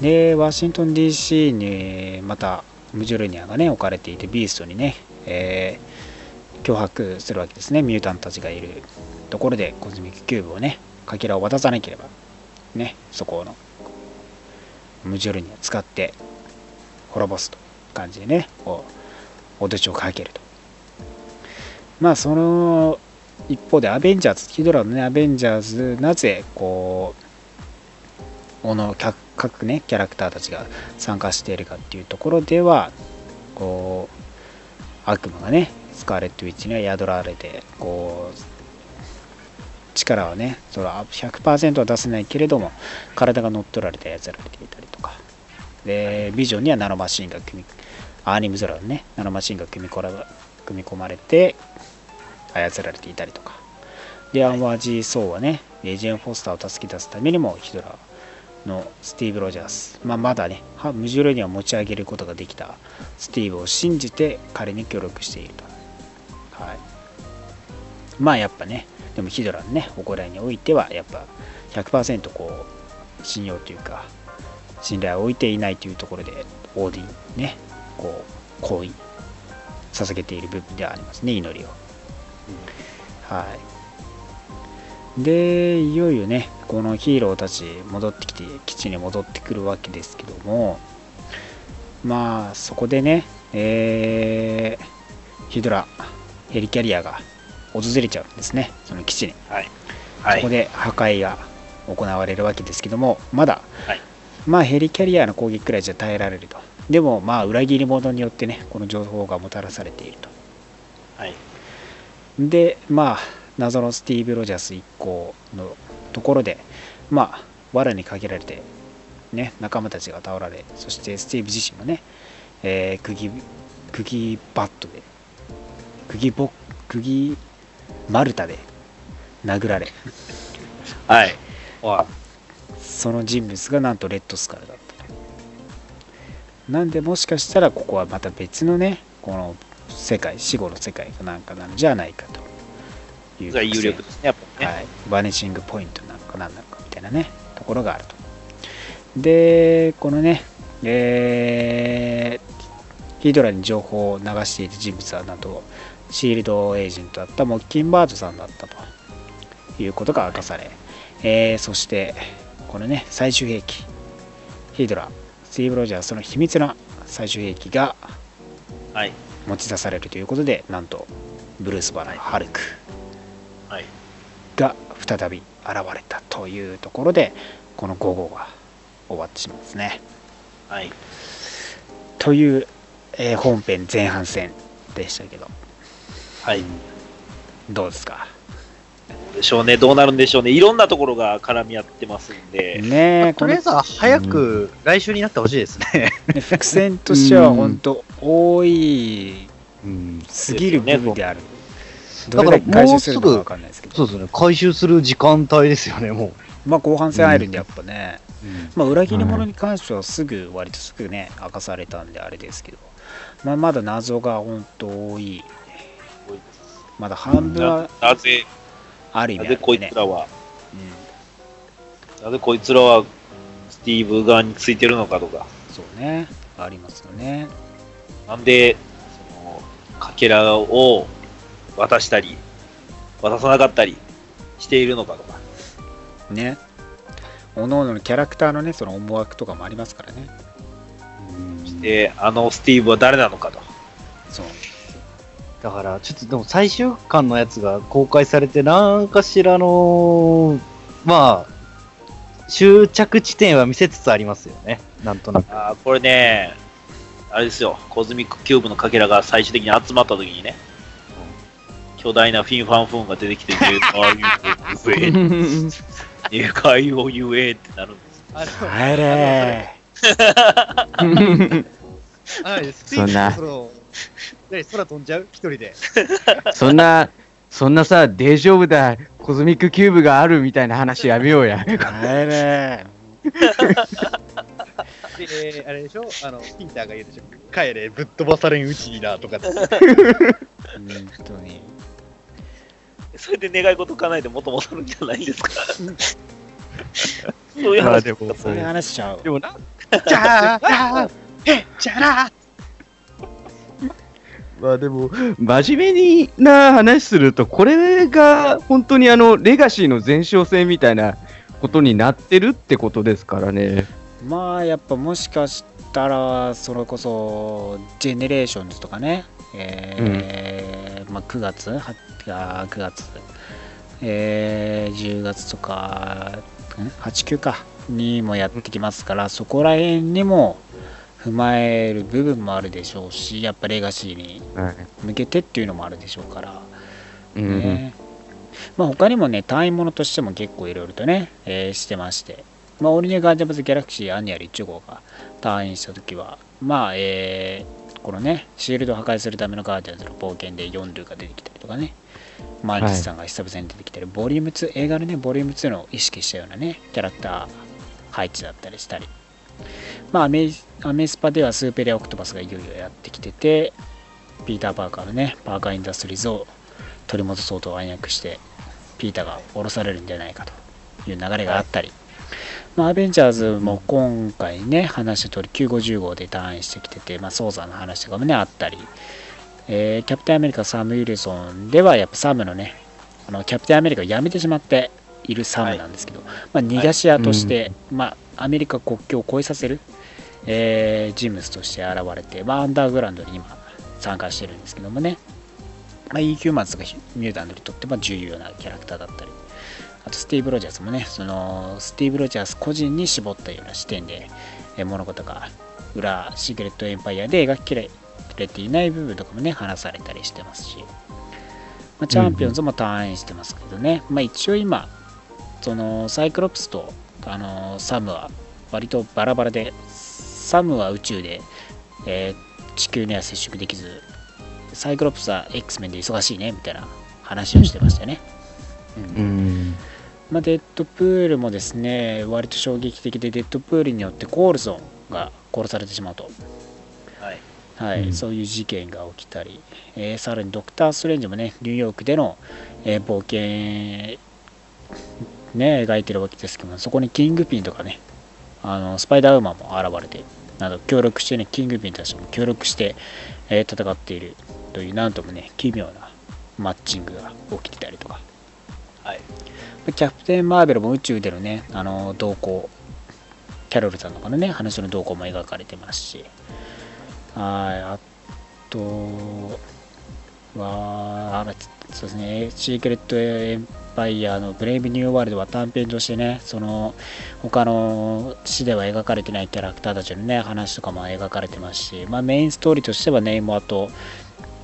で、ワシントン DC にまたムジョルニアがね、置かれていて、ビーストにね、えー脅迫するわけですね、ミュータントたちがいるところで、コズミックキューブをね、かけらを渡さなければ、ね、そこのムジョルニア使って滅ぼすという感じでね、こう脅しをかけると。まあ、その一方で、アベンジャーズ、ヒドラのね、アベンジャーズ、なぜ、こう、この各ね、キャラクターたちが参加しているかっていうところでは、こう、悪魔がね、スカーレット・ウィッチには宿られて、こう、力はね、それは100%は出せないけれども、体が乗っ取られて操られていたりとか、で、ビジョンにはナノマシンが組み、アーニムゾラのね、ナノマシンが組み込まれて、操られていたりとか、で、アンワージー・ソーはね、エジェン・フォスターを助け出すためにも、ヒドラのスティーブ・ロジャース、まあ、まだね、無重力には持ち上げることができたスティーブを信じて彼に協力していると。はい。まあやっぱね、でもヒドラのね、行いにおいては、やっぱ100%こう、信用というか、信頼を置いていないというところで、オーディンね、こう、行為、捧げている部分ではありますね、祈りを。はい。で、いよいよね、このヒーローたち戻ってきて、基地に戻ってくるわけですけども、まあ、そこでね、えー、ヒドラ、ヘリキャリアが訪れちゃうんですね、その基地に。はい。はい。そこで破壊が行われるわけですけども、まだ、はいまあヘリキャリアの攻撃くらいじゃ耐えられると。でも、まあ裏切り者によってね、この情報がもたらされていると。はい。で、まあ、謎のスティーブ・ロジャース一行のところで、まあ、藁にかけられて、ね、仲間たちが倒られ、そしてスティーブ自身もね、えー釘、釘バットで、釘ボ釘丸太で殴られ、はい。その人物がなんとレッドスカルだったと。なんでもしかしたらここはまた別のね、この世界、死後の世界かなんかなのじゃないかというが有力ですね、やっぱりね。はい、バニシングポイントなのか何なのかみたいなね、ところがあると。で、このね、えーヒドラに情報を流している人物はなんとシールドエージェントだったモッキンバードさんだったということが明かされ、えーそしてこのね最終兵器ヒドラスティーブ・ロジャーその秘密な最終兵器がはい。持ち出されるということでなんとブルース・バナーハルクはい。が再び現れたというところでこの5号が終わってしまうんですね。はい。という、えー本編前半戦でしたけどはい。どうですか？でしょうね、どうなるんでしょうね。いろんなところが絡み合ってますんで。ねえとりあえずは早く来週になってほしいですね。この伏線としては本当多いうん、すぎる部分である。だからどれだけ回収するのかわかんないですけど、そうですね。回収する時間帯ですよね、もまあ後半戦入るんでやっぱね、う。まあ裏切り者に関してはすぐ、割とすぐね、明かされたんであれですけど、まあまだ謎が本当多い。まだ半分はななぜ、ある意なぜこいつ。らは、うんなぜこいつらは、うんスティーブ側についてるのかとか、そうね、ありますよね。なんで、その、かけらを渡したり、渡さなかったりしているのかとか。ね。おのおののキャラクターのね、その思惑とかもありますからね。で、あのスティーブは誰なのかと。そう。だから、ちょっとでも最終巻のやつが公開されて、なんかしらの、まあ、終着地点は見せつつありますよね。なんとなく。あーこれね、あれですよ、コズミックキューブのかけらが最終的に集まった時にね、巨大なフィンファンフーンが出てきて、入会を言え、入会を言えってなるんですよ。帰れあ スピそんなーチの何空飛んじゃう？一人で。そんな、そんなさ、大丈夫だ、コズミックキューブがあるみたいな話やめようや。帰れ。で、あれでしょ？あの、ピーターが言うでしょ。帰れ、ぶっ飛ばされんうちにな、とかって。本当に。それで願い事叶えて元戻るんじゃないんですか？そういう話。まあでも、そういう話しちゃう。でもな、じゃあ、え、じゃあ、まあでも、真面目にな話すると、これが本当にあの、レガシーの前哨戦みたいなことになってるってことですからね。まあやっぱもしかしたらそれこそジェネレーションズとかね、えーまあ、9月？はあ9月、えー10月とかん？89か。にもやってきますからそこら辺にも踏まえる部分もあるでしょうしやっぱレガシーにはい。向けてっていうのもあるでしょうから、うんね。まあ、他にもね単位ものとしても結構いろいろとね、えーしてまして、まあ、オリネガーデンブズ・ギャラクシーアニアル1号が退院した時はまあえーこのねシールドを破壊するためのガーディアンズの冒険でヨンドゥが出てきたりとかね。マンティスさんが久々に出てきたり、ボリューム2映画のねボリューム2のを意識したようなねキャラクター配置だったりしたりまあアメアメスパではスーペリア・オクトパスがいよいよやってきててピーター・パーカーのねパーカー・インダストリーズを取り戻そうと暗躍してピーターが降ろされるんじゃないかと。いう流れがあったり、まあ、アベンジャーズも今回ね話した通り950号で退院してきてて、まあ、ソーザーの話とかもねあったり、えーキャプテンアメリカサム・ウィルソンではやっぱサムのねあのキャプテンアメリカを辞めてしまっているサムなんですけど、まあ、逃がし屋として、まあ、アメリカ国境を越えさせる、えー人物として現れて、まあ、アンダーグラウンドに今参加してるんですけどもね、まあ、E ヒューマンズがミュータントにとっても重要なキャラクターだったり。あとスティーブ・ロジャースもねそのスティーブ・ロジャース個人に絞ったような視点でえー物事が裏シークレット・エンパイアで描ききれていない部分とかもね話されたりしてますし、まあ、チャンピオンズも退院してますけどね、まあ、一応今そのサイクロプスとあのサムは割とバラバラでサムは宇宙で、えー地球には接触できずサイクロプスは X メンで忙しいねみたいな話をしてましたよね、うんうん。まあ、デッドプールもですね割と衝撃的でデッドプールによってコールソンが殺されてしまうと、はい。はいうんそういう事件が起きたり、えーさらにドクター・ストレンジもねニューヨークでの、えー冒険ね描いてるわけですけどもそこにキングピンとかねあのスパイダーウーマンも現れてなど協力してねキングピンたちも協力して、えー戦っているというなんともね奇妙なマッチングが起きてたりとかはい。キャプテン・マーベルも宇宙でのね、あの動向、キャロルさんとかのね、話の動向も描かれてますし、はい、あとは、あそうですね、シークレット・エンパイアのブレイブ・ニュー・ワールドは短編としてね、その他の詩では描かれてないキャラクターたちのね、話とかも描かれてますし、まあ、メインストーリーとしてはネイモアと、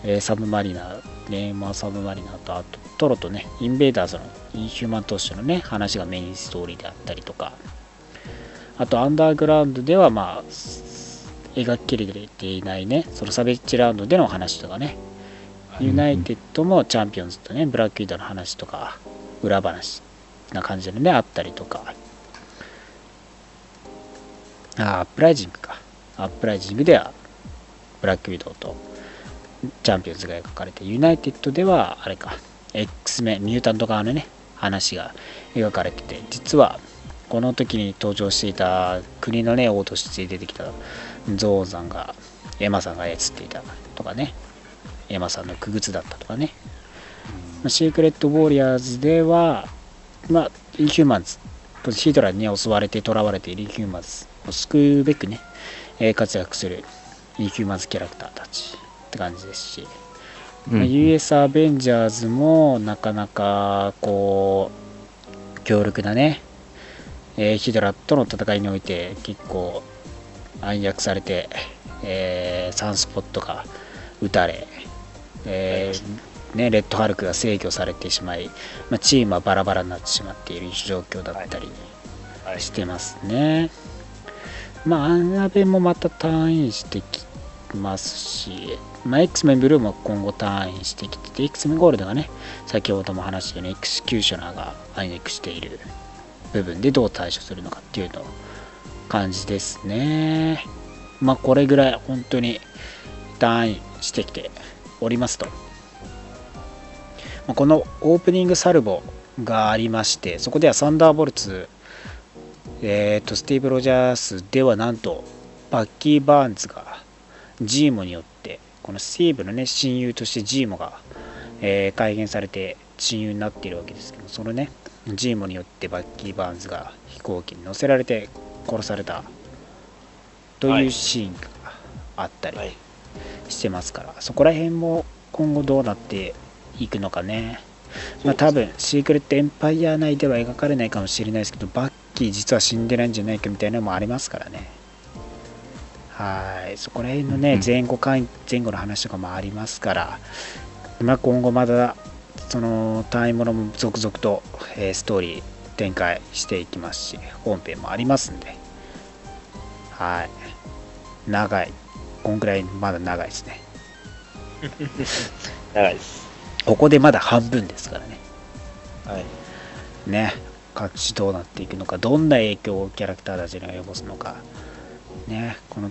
えーサブマリナー、ネイモア・サブマリナーと、あとトロとね、インベーダーズのインヒューマンとしてのね、話がメインストーリーであったりとか、あとアンダーグラウンドではまあ、描ききれていないね、そのサベッジランドでの話とかね、ユナイテッドもチャンピオンズとね、ブラックウィドウの話とか、裏話な感じでね、あったりとか、あアップライジングか。アップライジングでは、ブラックウィドウとチャンピオンズが描かれて、ユナイテッドでは、あれか、X メン、ミュータント側のね、話が描かれてて、実は、この時に登場していた国のね、王として出てきたゾーンさんが、エマさんが操っていたとかね、エマさんの傀儡だったとかね、シークレット・ウォーリアーズでは、まあ、インヒューマンズ、ヒドラに、ね、襲われて囚われているインヒューマンズを救うべくね、えー活躍するインヒューマンズキャラクターたちって感じですし、まあ US アベンジャーズもなかなかこう強力なね、えーヒドラとの戦いにおいて結構暗躍されて、えーサンスポットが撃たれ、えーね、レッドハルクが制御されてしまい、まあ、チームはバラバラになってしまっている状況だったりはい。してますね。まあ、アンアベもまた退院してきますし、まあ、X メンブルーも今後退院してきてて X メンゴールドがね先ほども話したようにエクスキューショナーが暗躍している部分でどう対処するのかっていうの感じですねまあこれぐらい本当に退院してきておりますとまあこのオープニングサルボがありましてそこではサンダーボルツえー、とスティーブ・ロジャースではなんとバッキー・バーンズがジーモによってこのスティーブのね親友としてジーモが、えー改変されて親友になっているわけですけどそのねジーモによってバッキー・バーンズが飛行機に乗せられて殺されたとはい。いうシーンがあったりはい。してますから、そこら辺も今後どうなっていくのかね。まあ多分シークレットエンパイア内では描かれないかもしれないですけどバッキー実は死んでないんじゃないかみたいなのもありますからね。はい。そこら辺のねうん前後関前後の話とかもありますから、まあ、今後まだその単位ものも続々と、えーストーリー展開していきますし本編もありますんで。はい。長い。こんくらいまだ長いですね。長いです。ここでまだ半分ですからね。はい。ね。各地どうなっていくのかどんな影響をキャラクターたちに及ぼすのか。ね。この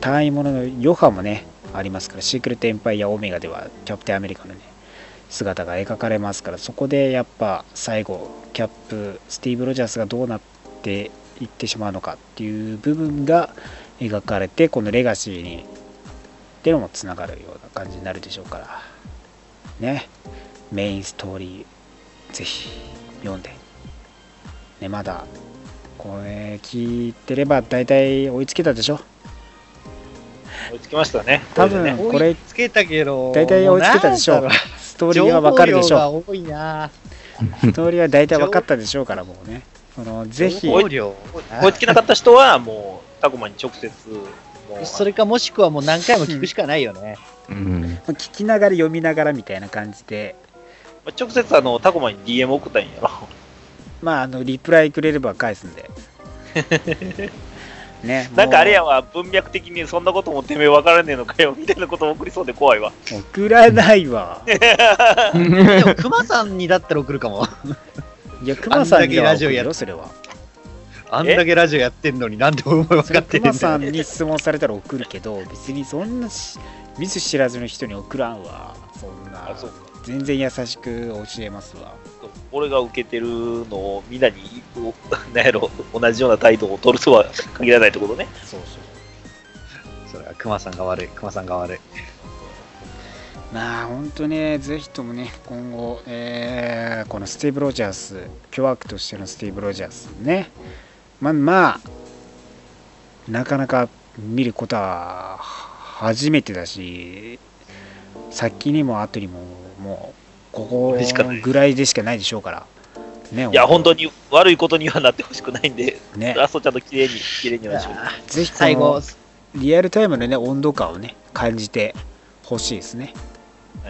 単位ものの余波もねありますから。シークレットエンパイアオメガではキャプテンアメリカのね姿が描かれますから。そこでやっぱ最後キャップスティーブ・ロジャースがどうなっていってしまうのかっていう部分が描かれてこのレガシーにっていうのもつながるような感じになるでしょうからね。メインストーリーぜひ読んで。ねまだこれ聞いてれば大体追いつけたでしょ？追いつきましたね。多分これつけたけど、大体追いつけたでしょ？う。ストーリーはわかるでしょ？情報量が多いな。ストーリーは大体分かったでしょうからもうね。そのぜひ。追いつけなかった人は、もう、タコマに直接、もう、それかもしくはもう何回も聞くしかないよね。うん。聞きながら読みながらみたいな感じでまあ直接、あの、タコマに DM 送ったんやろ。まああのリプライくれれば返すんで ねなんかあれやもわ、文脈的にそんなこともてめえ分からねえのかよ、みたいなことを送りそうで怖いわ。う送らないわ でも、熊さんにだったら送るかも。いや熊さんにジオやっよそれはあんだけラジオやってんのになんでお前分かってんだよ。んに質問されたら送るけど別にそんなし見ず知らずの人に送らんわそんなあ、そうか。全然優しく教えますわ俺が受けてるのをみんなに、こうなんやろ、同じような態度を取るとは限らないってことね。そうそうそれは熊さんが悪い、熊さんが悪い。まあ本当ね、ぜひともね、今後、えーこのスティーブ・ロジャース、巨悪としてのスティーブ・ロジャースね、まあまあ、なかなか見ることは初めてだし、先にも後にも、もう、ここぐらいでしかないでしょうから。ね、いや、本当に悪いことにはなってほしくないんで、ね、ラストちゃんと綺麗に、綺麗にはしよう。ぜひこ最後の、リアルタイムのね、温度感をね、感じてほしいですね。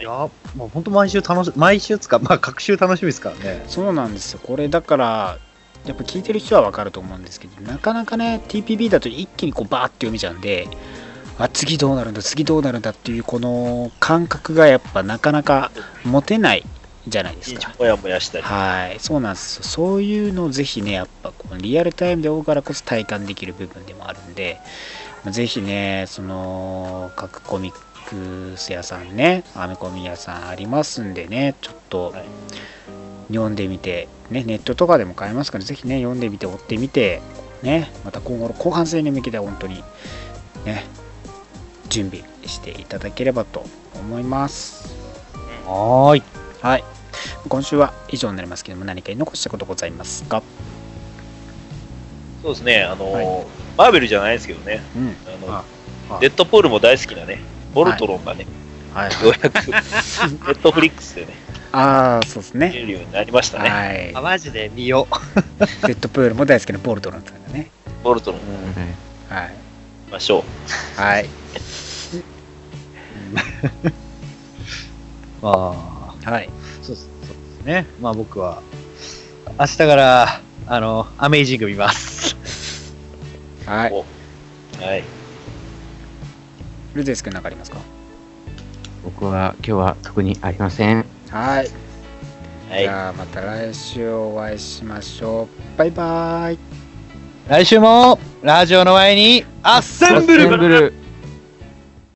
いや、もう本当毎週楽し、毎週つか、まあ、各週楽しみですからね。そうなんですよ。これだから、やっぱ聞いてる人はわかると思うんですけど、なかなかね、TPB だと一気にこうバーって読めちゃうんで、あ、次どうなるんだ、次どうなるんだっていう、この感覚がやっぱなかなか持てないじゃないですか。もやもやしたり。はい、そうなんですよ。そういうのをぜひね、やっぱこのリアルタイムで追うからこそ体感できる部分でもあるんで、ぜひね、その各コミックス屋さんね、アメコミ屋さんありますんでね、ちょっとはい読んでみて、ね、ネットとかでも買えますから、ぜひね、読んでみて、追ってみて、ね、また今後の後半戦に向けて本当にね、準備していただければと思います。はーい。はい。今週は以上になりますけども、何か残したことございますか？そうですね、あのーはマーベルじゃないですけどね、うん。あのああデッドポールも大好きなね、ボルトロンがね、はい。ようやく、ネットフリックスでね、ああ、そうです見ね。れるようになりましたね、はいあ、。マジで？見よ デッドプールも大好きなボルトなんですからね。ボルトロンう。はい。見ましょう。はい。まあ、はい。そうですそうですね。まあ僕は、明日から、あの、アメイジング見ます。はい。はい。ルゼス君なんかありますか？僕は今日は特にありません。はい。はい。じゃあまた来週お会いしましょう。バイバイ。来週も、ラジオの前に、アッセンブル。アッセンブル